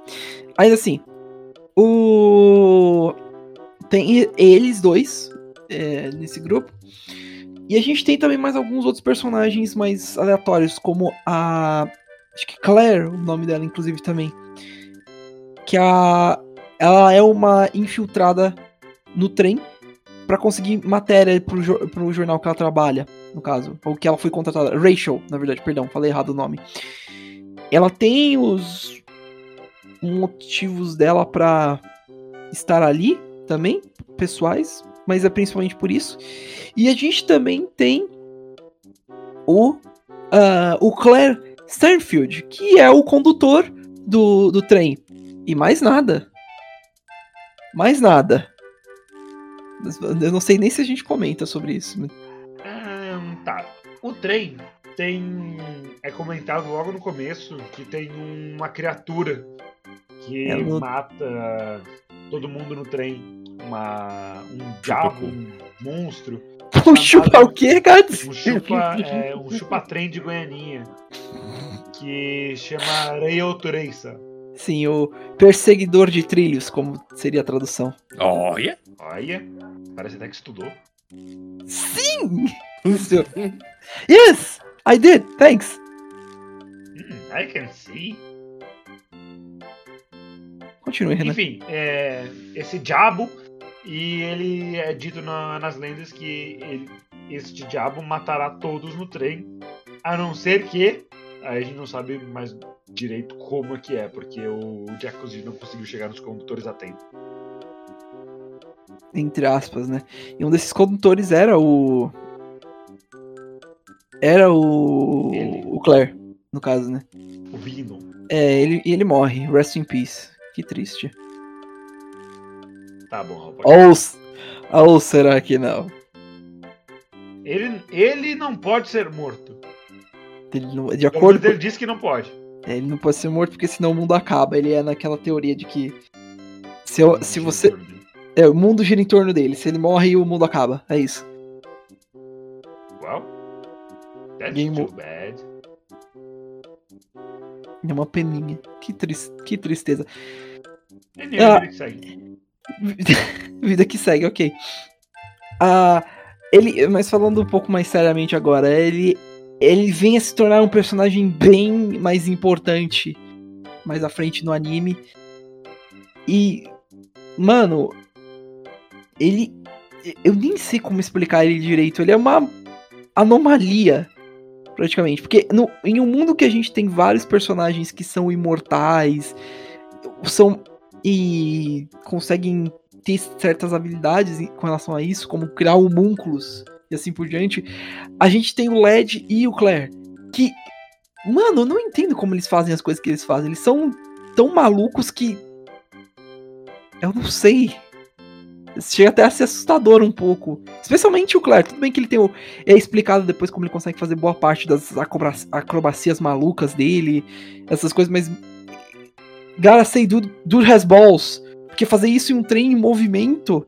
Ainda assim, o. Tem eles dois é, nesse grupo. E a gente tem também mais alguns outros personagens mais aleatórios, como a. Acho que Claire, o nome dela, inclusive, também. Que a. Ela é uma infiltrada no trem para conseguir matéria pro, pro jornal que ela trabalha, no caso. Ou que ela foi contratada. Rachel, na verdade, perdão, falei errado o nome. Ela tem os motivos dela para estar ali também, pessoais, mas é principalmente por isso. E a gente também tem o, uh, o Claire Sternfield, que é o condutor do, do trem. E mais nada. Mais nada. Eu não sei nem se a gente comenta sobre isso. Um, tá. O trem tem. É comentado logo no começo que tem uma criatura que é no... mata todo mundo no trem. Uma, um diabo, um monstro. [laughs] Um chupa o quê, Gats? Um chupa, é, um chupa-trem de Goianinha. Que chama Rayo Tureisa. Sim, o perseguidor de trilhos, como seria a tradução. Olha! Olha! Parece até que estudou. Sim! [laughs] yes! I did, thanks. Hmm, I can see. Continue, Renan. Enfim, é, esse diabo, e ele é dito na, nas lendas que ele, este diabo matará todos no trem, a não ser que. Aí a gente não sabe mais direito como é que é, porque o Jacuzzi não conseguiu chegar nos condutores a tempo. Entre aspas, né? E um desses condutores era o. Era o. Ele. O Claire, no caso, né? O Vino. É, ele, ele morre. Rest in peace. Que triste. Tá bom, Ou, ou será que não? Ele, ele não pode ser morto. Ele não, de acordo ele disse que não pode. É, ele não pode ser morto porque senão o mundo acaba. Ele é naquela teoria de que se, eu, se você. É, o mundo gira em torno dele. Se ele morre, o mundo acaba. É isso. That's Game too bad. É uma peninha. Que, tris que tristeza. É ah, vida que segue. [laughs] vida que segue, ok. Ah, ele, mas falando um pouco mais seriamente agora, ele, ele vem a se tornar um personagem bem mais importante mais à frente no anime. E, mano, ele. Eu nem sei como explicar ele direito. Ele é uma anomalia praticamente. Porque no, em um mundo que a gente tem vários personagens que são imortais, são e conseguem ter certas habilidades com relação a isso, como criar homúnculos e assim por diante, a gente tem o Led e o Claire, que, mano, eu não entendo como eles fazem as coisas que eles fazem. Eles são tão malucos que. Eu não sei chega até a ser assustador um pouco. Especialmente o Claire. Tudo bem que ele tem o. É explicado depois como ele consegue fazer boa parte das acrobacias malucas dele, essas coisas, mas. Gotta say, dude, dude has balls. Porque fazer isso em um trem em movimento.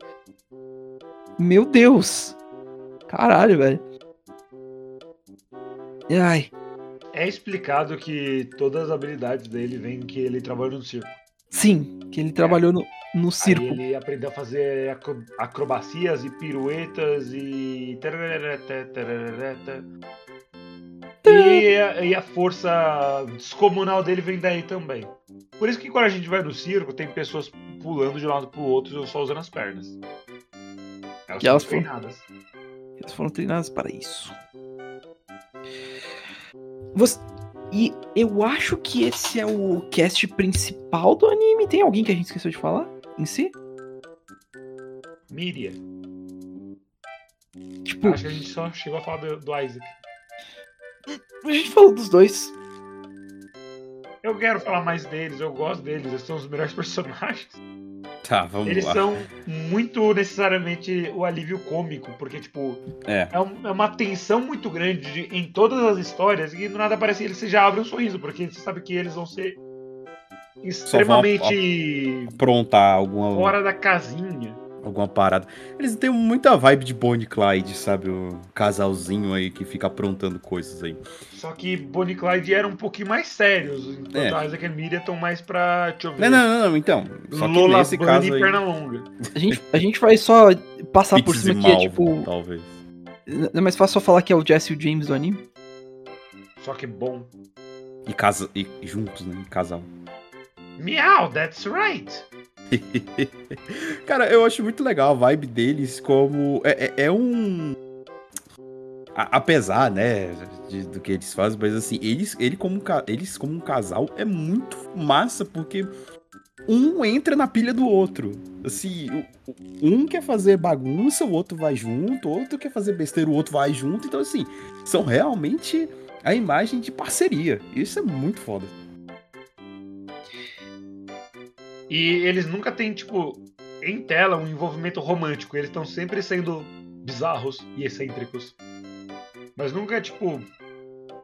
Meu Deus. Caralho, velho. Ai. É explicado que todas as habilidades dele vêm que ele trabalha no circo. Sim, que ele trabalhou no, no circo. Aí ele aprendeu a fazer acrobacias e piruetas e. E a, e a força descomunal dele vem daí também. Por isso que quando a gente vai no circo, tem pessoas pulando de um lado pro outro só usando as pernas. Elas elas treinadas. Foram, elas foram treinadas para isso. Você, e eu acho que esse é o cast principal do anime. Tem alguém que a gente esqueceu de falar em si? Miria. Tipo, acho que a gente só chegou a falar do, do Isaac. A gente falou dos dois. Eu quero falar mais deles, eu gosto deles, eles são os melhores [laughs] personagens. Tá, vamos Eles lá. são muito necessariamente o alívio cômico, porque, tipo, é, é, um, é uma tensão muito grande de, em todas as histórias e do nada parece que eles já abrem um sorriso, porque você sabe que eles vão ser extremamente. aprontar alguma. Fora da casinha. Alguma parada. Eles têm muita vibe de Bonnie Clyde, sabe? O casalzinho aí que fica aprontando coisas aí. Só que Bonnie Clyde eram um pouquinho mais sérios. Enquanto É. a Isaac e Miriam estão mais pra. Deixa eu ver. Não, não, não, não, então. Só que Lola nesse Bunny caso e aí. perna longa. A gente, a gente vai só passar por cima aqui, é tipo. Talvez. É mais fácil só falar que é o Jesse e o James do anime. Só que bom. E, casa, e juntos, né? Casal. Meow, that's right. [laughs] Cara, eu acho muito legal a vibe deles como. É, é- é um. a- apesar, né, de- do que eles fazem, mas assim, eles, ele como, eles como um casal é muito massa, porque um entra na pilha do outro. Assim, um quer fazer bagunça, o outro vai junto, o outro quer fazer besteira, o outro vai junto. Então, assim, são realmente a imagem de parceria. Isso é muito foda. E eles nunca têm, tipo, em tela um envolvimento romântico. Eles estão sempre sendo bizarros e excêntricos. Mas nunca, tipo,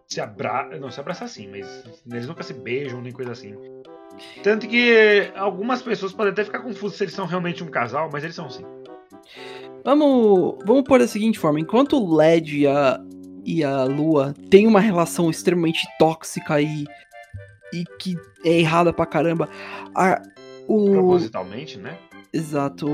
se abraçam. Não, se abraçar sim, mas eles nunca se beijam nem coisa assim. Tanto que algumas pessoas podem até ficar confusas se eles são realmente um casal, mas eles são sim. Vamos, vamos pôr da seguinte forma: enquanto o LED e a, e a Lua têm uma relação extremamente tóxica e, e que é errada pra caramba, a, o, Propositalmente, né? Exato.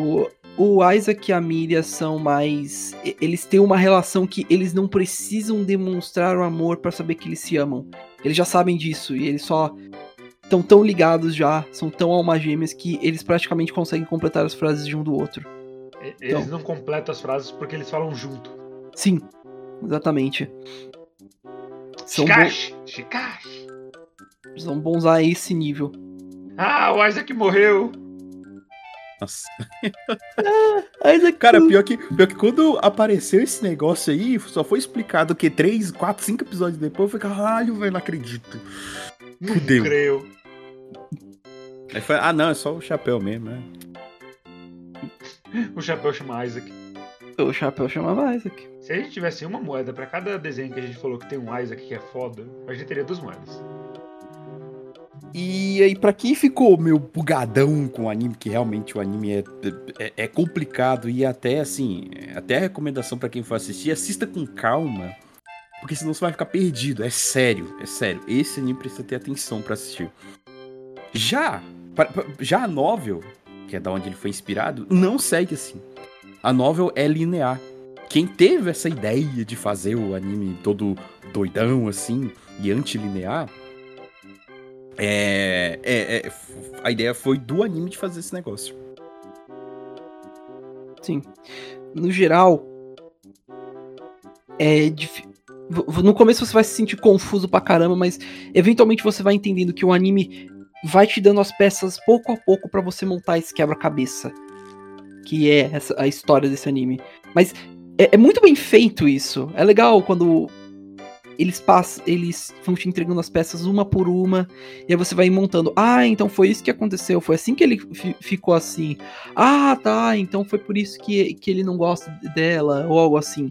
O, Isaac e a Miriam são mais. Eles têm uma relação que eles não precisam demonstrar o amor pra saber que eles se amam. Eles já sabem disso e eles só estão tão ligados já, são tão almas gêmeas que eles praticamente conseguem completar as frases de um do outro. Eles Então. não completam as frases porque eles falam junto. Sim, exatamente. São, bo Shikash! Shikash! são bons a esse nível. Ah, o Isaac morreu! Nossa. Isaac, [laughs] Cara, pior que, pior que quando apareceu esse negócio aí, só foi explicado que 3, 4, 5 episódios depois, eu falei, caralho, velho, não acredito. Não Fudeu. creio. Aí foi, ah não, é só o chapéu mesmo, né? O chapéu chama Isaac. o chapéu chamava Isaac. Se a gente tivesse uma moeda pra cada desenho que a gente falou que tem um Isaac que é foda, a gente teria duas moedas. E aí, pra quem ficou meio bugadão com o anime, que realmente o anime é, é, é complicado e até assim, até a recomendação pra quem for assistir, assista com calma, porque senão você vai ficar perdido. É sério, é sério. Esse anime precisa ter atenção pra assistir. Já, pra- pra- já a novel, que é da onde ele foi inspirado, não segue assim. A novel é linear. Quem teve essa ideia de fazer o anime todo doidão assim e antilinear é, é, é, a ideia foi do anime de fazer esse negócio. Sim. No geral, é difí- v- No começo você vai se sentir confuso pra caramba, mas eventualmente você vai entendendo que o anime vai te dando as peças pouco a pouco pra você montar esse quebra-cabeça. Que é essa, a história desse anime. Mas é, é muito bem feito isso. É legal quando eles passam, eles vão te entregando as peças uma por uma, e aí você vai montando. Ah, então foi isso que aconteceu, foi assim que ele fi- ficou assim. Ah, tá, então foi por isso que, que ele não gosta dela, ou algo assim.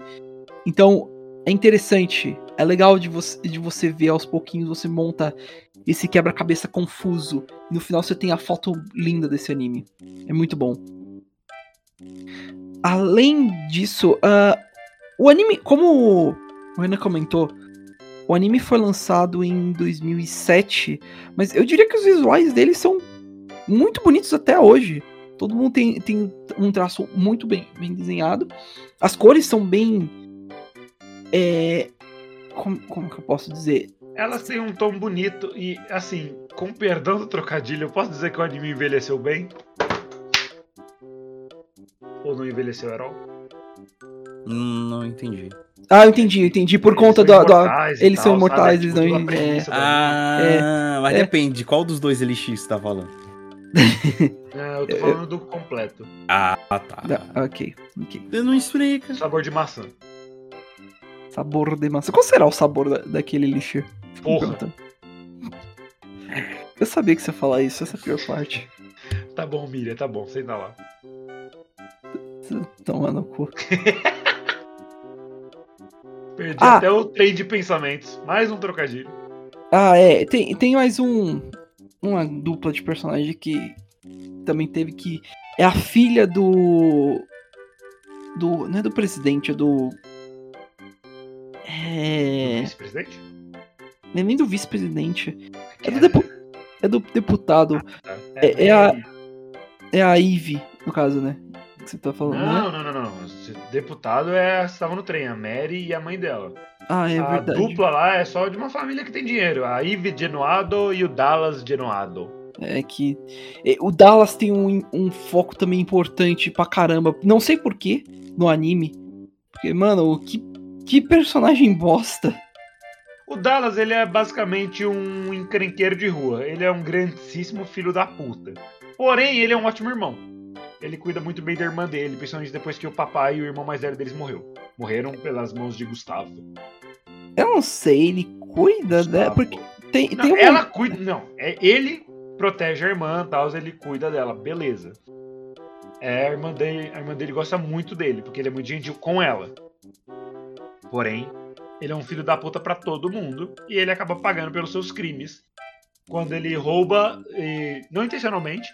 Então, é interessante. É legal de você, de você ver aos pouquinhos, você monta esse quebra-cabeça confuso. E no final você tem a foto linda desse anime. É muito bom. Além disso, ah, o anime, como o Renan comentou, o anime foi lançado em 2007, mas eu diria que os visuais dele são muito bonitos até hoje. Todo mundo tem, tem um traço muito bem, bem desenhado. As cores são bem. É, como, como que eu posso dizer? Elas têm um tom bonito e, assim, com perdão do trocadilho, eu posso dizer que o anime envelheceu bem? Ou não envelheceu at all? Hum, Não entendi. Ah, eu entendi, eu entendi. Por conta Eles do. são do- e eles tal, são sabe? imortais, Tipo, eles não. tudo a É, premissa do Ah, mas é. depende, qual dos dois elixir você tá falando? Ah, [laughs] eu tô falando do completo. Ah, tá. da- ok, ok. Você não explica. Sabor de maçã. Sabor de maçã. Qual será o sabor da- daquele me Porra. Eu sabia que você ia falar isso, essa é a pior parte. Tá bom, Miriam, tá bom, senta lá. Toma no cu. [laughs] Perdi Ah. até o trem de pensamentos. Mais um trocadilho. Ah, é. Tem, tem mais um. uma dupla de personagem que também teve que. É a filha do. Do. Não é do presidente, é do. É. Vice-presidente? Não é nem do vice-presidente. É do, depu- é do deputado. Tá. É- é a- É a Ivy, no caso, né? Que você tá falando, né? Não, não, não, não. Deputado é. Estava no trem, a Mary e a mãe dela. Ah, é a verdade. dupla lá é só de uma família que tem dinheiro. A Eve Genoado e o Dallas Genoado. É que. é, O Dallas tem um, um foco também importante pra caramba. Não sei porquê no anime. Porque, mano, que, que personagem bosta. O Dallas, ele é basicamente um encrenqueiro de rua. Ele é um grandíssimo filho da puta. Porém, ele é um ótimo irmão. Ele cuida muito bem da irmã dele, principalmente depois que o papai e o irmão mais velho deles morreu. Morreram pelas mãos de Gustavo. Eu não sei, ele cuida dela. Gustavo. Porque tem, Não, tem um. ela cuida. Não, é ele protege a irmã, tal, ele cuida dela, beleza. É, a irmã dele, a irmã dele gosta muito dele, porque ele é muito gentil com ela. Porém, ele é um filho da puta pra todo mundo e ele acaba pagando pelos seus crimes. Quando ele rouba, e, não intencionalmente,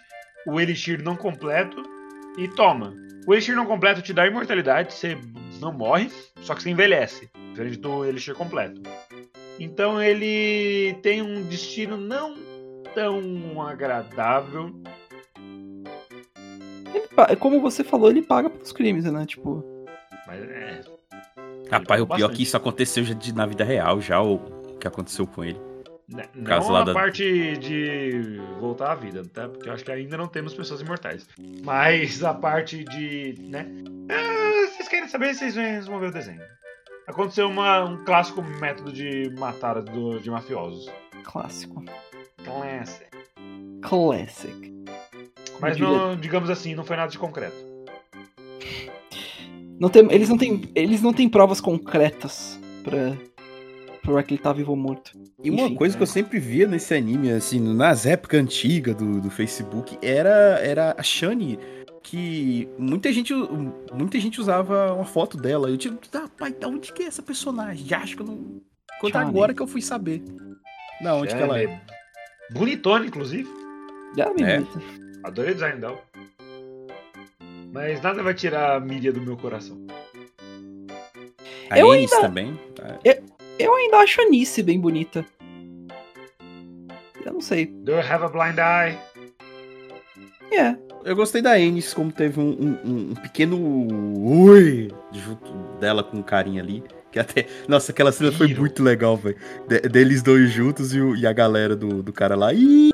o elixir não completo e toma. O elixir não completo te dá imortalidade, você não morre, só que você envelhece, diferente do elixir completo. Então ele tem um destino não tão agradável. ele pa- como você falou, ele paga pelos crimes, né? Tipo. Mas é. Rapaz, o pior é bastante. que isso aconteceu já de- na vida real, já o que aconteceu com ele. Né, caso Não lá a da- parte de voltar à vida, tá? Porque eu acho que ainda não temos pessoas imortais. Mas a parte de. né? Ah, vocês querem saber, vocês vão ver o desenho. Aconteceu uma- um clássico método de matar do- de mafiosos. Clássico. Classic. Classic. Mas não, digamos assim, não foi nada de concreto. Não tem, eles, não têm, eles não têm provas concretas pra provar que ele tá vivo ou morto. E uma Enfim, coisa que eu sempre via nesse anime, assim, nas épocas antigas do, do Facebook, era, era a Shani, que muita gente, muita gente usava uma foto dela. Eu tipo, ah, pai, da onde que é essa personagem? Já acho que eu não. Quanto agora que eu fui saber. Da onde que ela é? é bonitona, inclusive. Já me É. Adorei o design dela. Mas nada vai tirar a Miriam do meu coração. A Eu Ennis também. tá? Eu ainda acho a Nice bem bonita. Eu não sei. Do you have a blind eye? É. Eu gostei da Ennis, como teve um, um- um pequeno oi junto dela com o carinha ali. Que até. Nossa, aquela cena foi muito legal, velho. De- deles dois juntos e, o- e a galera do, do cara lá. Ih!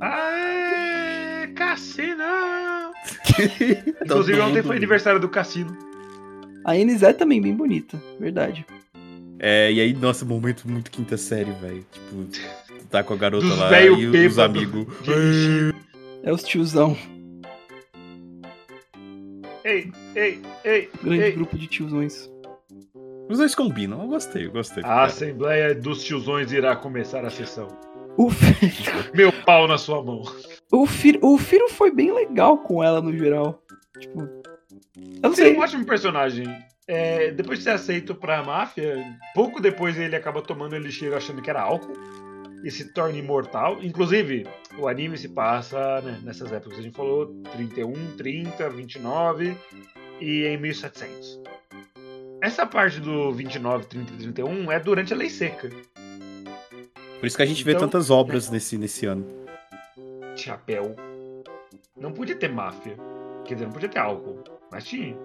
Aê, Cassino! [laughs] Todo Inclusive, ontem foi aniversário do Cassino. A Enes é também bem bonita. Verdade. É, e aí, nossa, momento muito quinta série, velho. Tipo, tu tá com a garota Dos lá e os amigos. É os tiozão. Ei, ei, ei, Grande ei. grupo de tiozões. Os dois combinam, eu gostei, eu gostei. A Assembleia dos Tiozões irá começar a sessão. O, [laughs] Meu pau na sua mão. o, Firo, o Firo foi bem legal com ela no geral. Tipo. Eu não Ele é sei. um ótimo personagem. É, depois de ser aceito pra máfia, pouco depois ele acaba tomando elixir achando que era álcool e se torna imortal. Inclusive, o anime se passa né, nessas épocas que a gente falou: 31, 30, 29 e em 1700. Essa parte do 29, 30 e 31 é durante a lei seca. Por isso que a gente vê Então- tantas obras nesse, nesse ano. Chapéu. Não podia ter máfia. Quer dizer, não podia ter álcool. Mas tinha.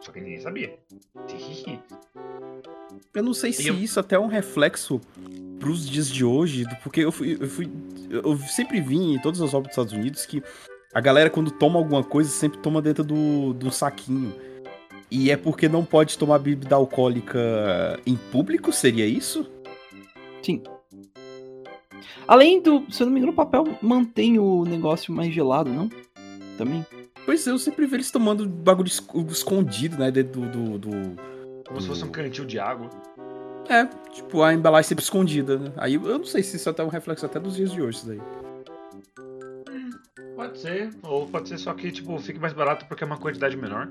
Só que ninguém sabia. Eu não sei se eu- isso até é um reflexo pros dias de hoje, porque eu fui, eu fui. Eu sempre vi em todas as obras dos Estados Unidos que a galera, quando toma alguma coisa, sempre toma dentro do, do saquinho. E é porque não pode tomar bebida alcoólica em público? Seria isso? Sim. Além do. Se eu não me engano, o papel mantém o negócio mais gelado, não? Também. Pois é, eu sempre vejo eles tomando bagulho es- escondido, né? Dentro do. do, do- Como se fosse um cantil de água. É, tipo, a embalagem sempre escondida, né? Aí eu não sei se isso até é um reflexo até dos dias de hoje, isso daí. Pode ser. Ou pode ser só que, tipo, fique mais barato porque é uma quantidade menor.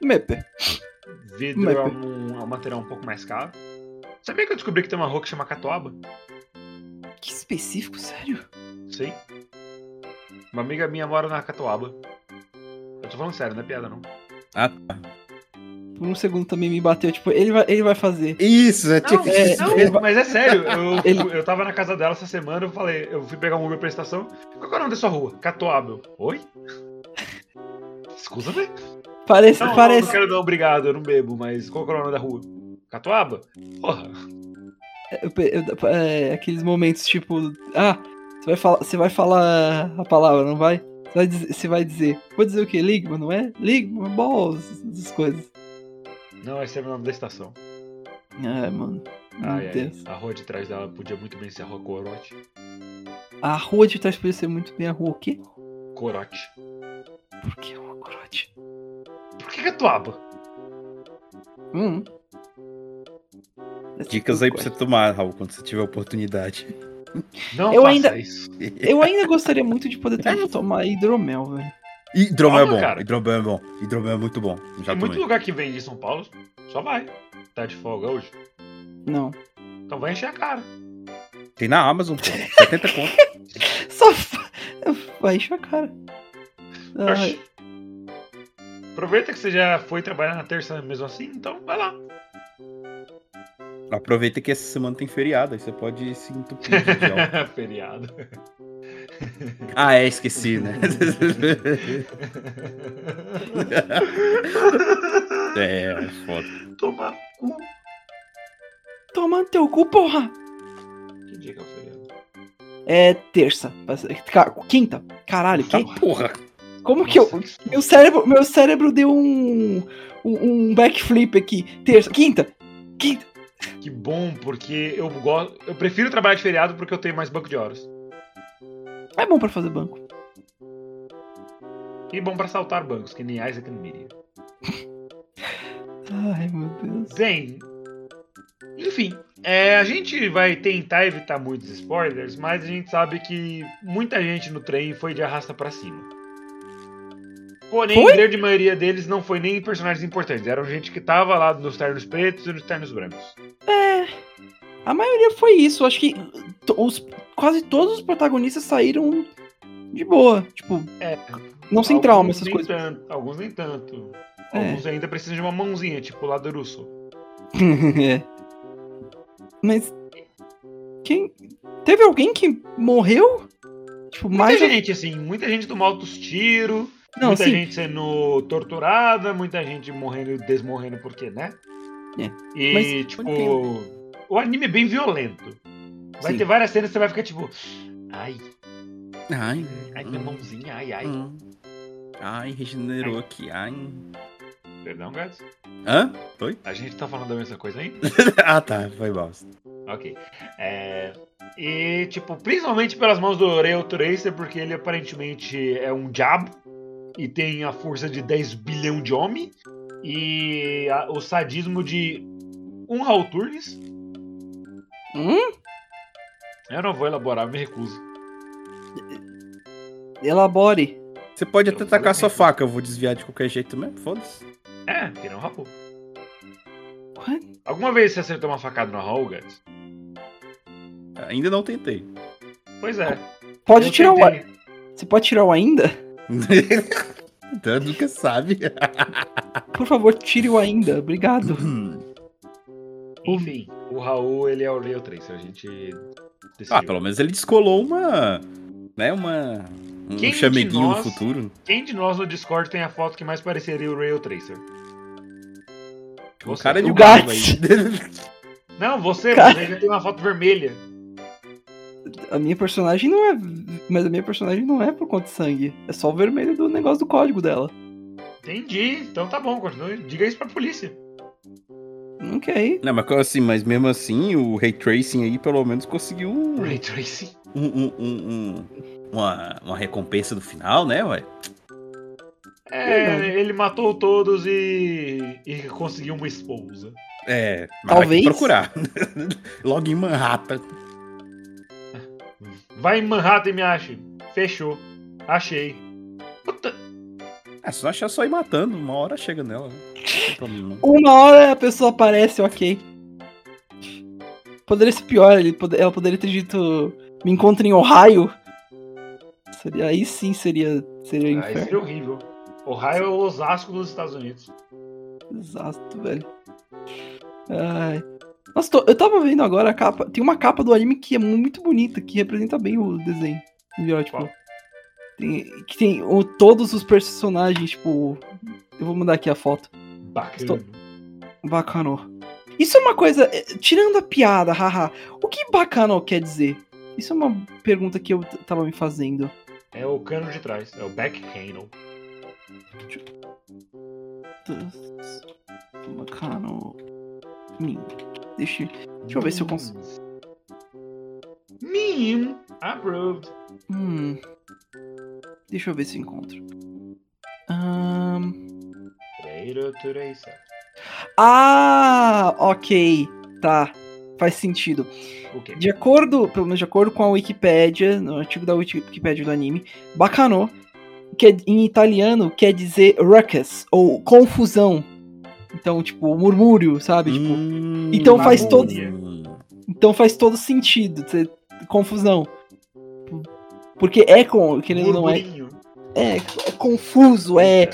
Mepe. Vidro Mas- é um, é um material um pouco mais caro. Sabia que eu descobri que tem uma rua que chama Catuaba? Que específico, sério? Sim. Uma amiga minha mora na Catuaba. Eu tô falando sério, não é piada não. Ah, tá. Por um segundo também me bateu, tipo, ele vai, ele vai fazer. Isso, é tipo. Não, é, não, ele- mas é sério. Eu, [laughs] Ele- eu tava na casa dela essa semana, eu falei, eu fui pegar um Uber pra estação. Qual que é o nome da sua rua? Catuaba. Oi? Escusa, velho. Parece, Não, não, parece. não quero não, obrigado, eu não bebo, mas qual que é o nome da rua? Catuaba? Porra. Eu pe- eu- é, aqueles momentos tipo, ah, você vai falar, você vai falar a palavra, não vai? Você vai dizer, você vai dizer, vou dizer o quê? Ligma, não é? Ligma, balls, essas coisas. Não, esse é o nome da estação. Ah, mano. Meu Ai, ai, a rua de trás dela podia muito bem ser a rua Corote. A rua de trás podia ser muito bem a rua o quê? Corote. Por que rua corote? Por que Catuaba? Hum. Dicas aí pra você tomar, Raul, quando você tiver oportunidade. Não Eu faça ainda- isso. [laughs] Eu ainda gostaria muito de poder ter- tomar hidromel, velho. Hidromel é bom. cara. Hidromel é bom. Hidromel é muito bom. Já Tem muito tomei. lugar que vende em São Paulo. Só vai. Tá de folga hoje? Não. Então vai encher a cara. Tem na Amazon, pô. 70 conto. [laughs] Só vai encher a cara. Aproveita que você já foi trabalhar na terça mesmo assim, então vai lá. Aproveita que essa semana tem feriado, aí você pode se entupir de. [laughs] Feriado. [laughs] Ah, é, esqueci, né? [laughs] é, é foda. Toma cu. toma no teu cu, porra! Que dia que é o feriado? É terça. Ca- Quinta. Caralho, que? Porra. Como que eu. Que Meu cérebro, meu cérebro deu. Um, um backflip aqui. Terça. Quinta. Quinta. Que bom, porque eu gosto. Eu prefiro trabalhar de feriado porque eu tenho mais banco de horas. É bom pra fazer banco. E bom pra saltar bancos, que nem Isaac Nvidia. [laughs] Ai, meu Deus. Bem, enfim, é, a gente vai tentar evitar muitos spoilers, mas a gente sabe que muita gente no trem foi de arrasta pra cima. Porém, Foi? a grande maioria deles não foi nem personagens importantes, eram gente que tava lá nos ternos pretos e nos ternos brancos. É. A maioria foi isso. Acho que os, quase todos os protagonistas saíram de boa. Tipo, É, não sem trauma, essas coisas. Tanto, alguns nem tanto. É. Alguns ainda precisam de uma mãozinha, tipo o lado russo. [laughs] é. Mas. Quem. Teve alguém que morreu? Tipo, Muita mais. gente, assim, muita gente tomou altos tiros, Não, muita sim. gente sendo torturada, muita gente morrendo e desmorrendo porque, né? É. E, Mas, tipo, o anime é bem violento. Vai Sim. ter várias cenas que você vai ficar tipo, ai, Ai, ai, minha hum, mãozinha, ai, ai. hum. Ai, regenerou aqui. Ai. Perdão, Gats? Hã? Oi? A gente tá falando da mesma coisa ainda? [laughs] ah, tá. Foi mal. ok. É, e, tipo, principalmente pelas mãos do Rail Tracer, porque ele aparentemente é um diabo e tem a força de 10 bilhão de homem e a- o sadismo de um Turnes. Hum? Eu não vou elaborar, me recuso. Elabore. Você pode Eu até tacar sua mesmo. faca, eu vou desviar de qualquer jeito mesmo, foda-se. É, que nem um Raul. What? Alguma vez você acertou uma facada no Raul, Gats? Ainda não tentei. Pois é. Pode Eu tirar o. tentei. Você pode tirar o ainda? [laughs] então nunca sabe. Por favor, tire o ainda. Obrigado. [clears throat] Enfim, o Raul, ele é o Rail Tracer, a gente decidiu. ah, pelo menos ele descolou uma. Né, uma. Um Quem de chameguinho nós- no futuro. Quem de nós no Discord tem a foto que mais pareceria o Rail Tracer? Um Você. cara de O aí. [laughs] Não, você, Cara. você já tem uma foto vermelha. A minha personagem não é. Mas a minha personagem não é por conta de sangue. É só o vermelho do negócio do código dela. Entendi, então tá bom, continue. Diga isso pra polícia. Ok. Não, mas assim, mas mesmo assim, o Ray Tracing aí pelo menos conseguiu um, Ray Tracing. um- um- um- um- uma, uma recompensa do final, né, ué? É, ele matou todos e, e conseguiu uma esposa. É, mas vai Talvez. procurar. [laughs] Logo em Manhattan. Vai em Manhattan e me ache. Fechou. Achei. Puta. É só achar só ir matando, uma hora chega nela. Né? Uma hora a pessoa aparece, ok. poderia ser pior. Ele, ela poderia ter dito: Me encontre em Ohio. Seria, aí sim seria, seria Aí inferno. seria horrível. Ohio é o Osasco dos Estados Unidos. Exato, velho. Ai. Nossa, tô- eu tava vendo agora a capa. Tem uma capa do anime que é muito bonita, que representa bem o desenho. Viu? Tipo, tem, que tem o- todos os personagens, tipo. Eu vou mandar aqui a foto. Bacana. Estou- Bacano. Isso é uma coisa. é, Tirando a piada, haha. O que bacano quer dizer? Isso é uma pergunta que eu tava me fazendo. É o cano de trás, é o back handle. Bacano. Hum, Deixa, deixa eu ver se eu consigo. Meme approved. Hum. Deixa eu ver se eu encontro. Tureisa. Ah, ok. Tá. Faz sentido. O quê? De acordo, pelo menos de acordo com a Wikipédia, no artigo da Wiki- Wikipédia do anime, bacano, que é- em italiano quer dizer ruckus, ou confusão. Então, tipo, murmúrio, sabe? Tipo, Hum, então faz todo- então faz todo sentido. confusão. Porque é com. Ou não é. É, é confuso, é.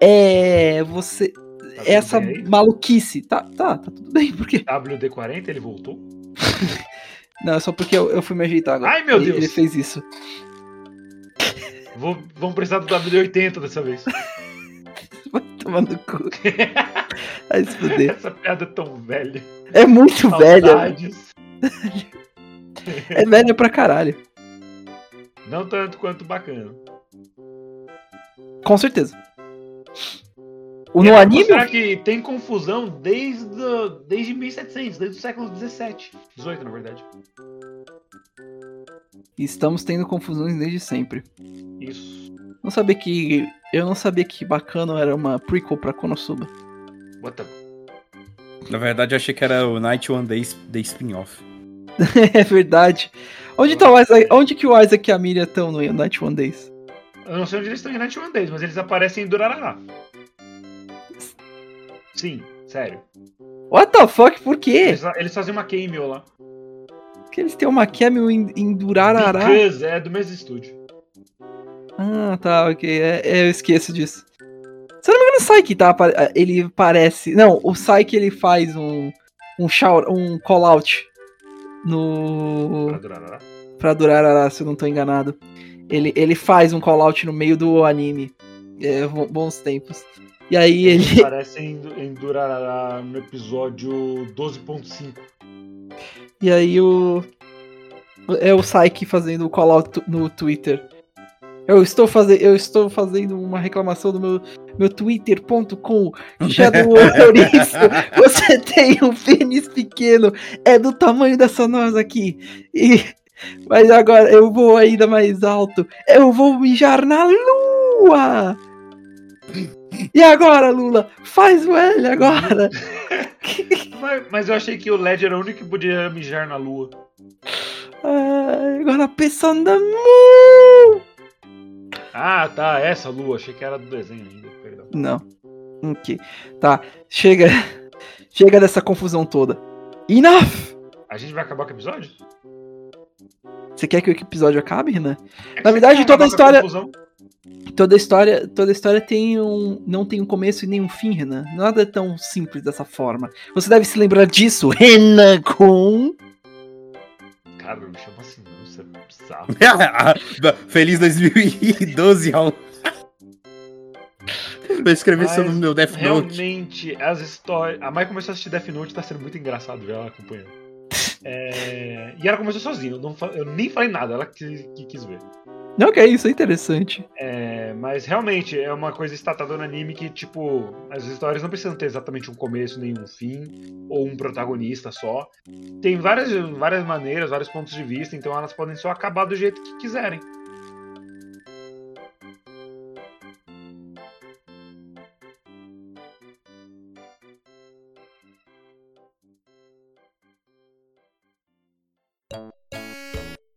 É. Você. Tá essa maluquice. Tá, tá, tá tudo bem, porque. WD-40, ele voltou? [laughs] Não, é só porque eu, eu fui me ajeitar agora. Ai, meu Deus. Ele fez isso. Vou, vamos precisar do WD-80 dessa vez. [laughs] Vai tomar no cu. Vai se fuder. Essa piada é tão velha. É muito velha. É velha pra caralho. Não tanto quanto bacana. Com certeza. O no é anime. mostrar que tem confusão desde, desde 1700, desde o século 17. 18, na verdade. Estamos tendo confusões desde sempre. Isso. Não sabia que. Eu não sabia que Bacano era uma prequel pra Konosuba. What the... Na verdade, eu achei que era o Night One Day, Day Spin-Off. [laughs] é verdade. Onde tá o Isaac? Onde que o Isaac e a Miriam estão no Night One Days? Eu não sei onde eles estão em Night One Days, mas eles aparecem em Durarará. Sim, sério. What the fuck? Por quê? Eles, eles fazem uma cameo lá. Porque eles têm uma cameo em, em Durarará. Because é do mesmo estúdio. Ah, tá, ok. É, é, eu esqueço disso. Se eu não me engano, o Psyche tá, apa- ele parece. Não, o Psyche ele faz um. Um shout, um call-out Pra no. Durarará. Pra Durarará, se eu não tô enganado. Ele, ele faz um call-out no meio do anime. É, bo- bons tempos. E aí Eles ele. [laughs] aparecem em, em Durarará no episódio 12.5. E aí o. É o Psyche fazendo o call-out no Twitter. Eu estou, faze... eu estou fazendo uma reclamação do meu, meu twitter.com. Shadow Ouriço, [laughs] você tem um pênis pequeno, é do tamanho dessa nós aqui. E... Mas agora eu vou ainda mais alto. Eu vou mijar na lua! E agora, Lula? Faz o L agora! [laughs] Mas, mas eu achei que o Led era o único que podia mijar na lua. Ai, agora pensando mu! Ah, tá, essa lua. Achei que era do desenho ainda, perdão. Não. Ok. Tá. Chega. [laughs] Chega dessa confusão toda. Enough! A gente vai acabar com o episódio? Você quer que o episódio acabe, Renan? É Na verdade, toda a história- confusão? Toda a história, toda a história tem um, não tem um começo e nem um fim, Renan. Nada é tão simples dessa forma. Você deve se lembrar disso, [laughs] Renan com Cara, me chama assim, não. Isso é bizarro. [laughs] Feliz 2012, Raul. Vou escrever isso Mas no meu Death Note. Realmente, as histórias. A Mai começou a assistir Death Note, tá sendo muito engraçado ver ela acompanhando. É, E ela começou sozinha, eu, não eu nem falei nada, ela que, que quis ver. Não, que é isso, é interessante. É, Mas realmente é uma coisa estatada no anime que, tipo, as histórias não precisam ter exatamente um começo nem um fim, ou um protagonista só. Tem várias, várias maneiras, vários pontos de vista, então elas podem só acabar do jeito que quiserem.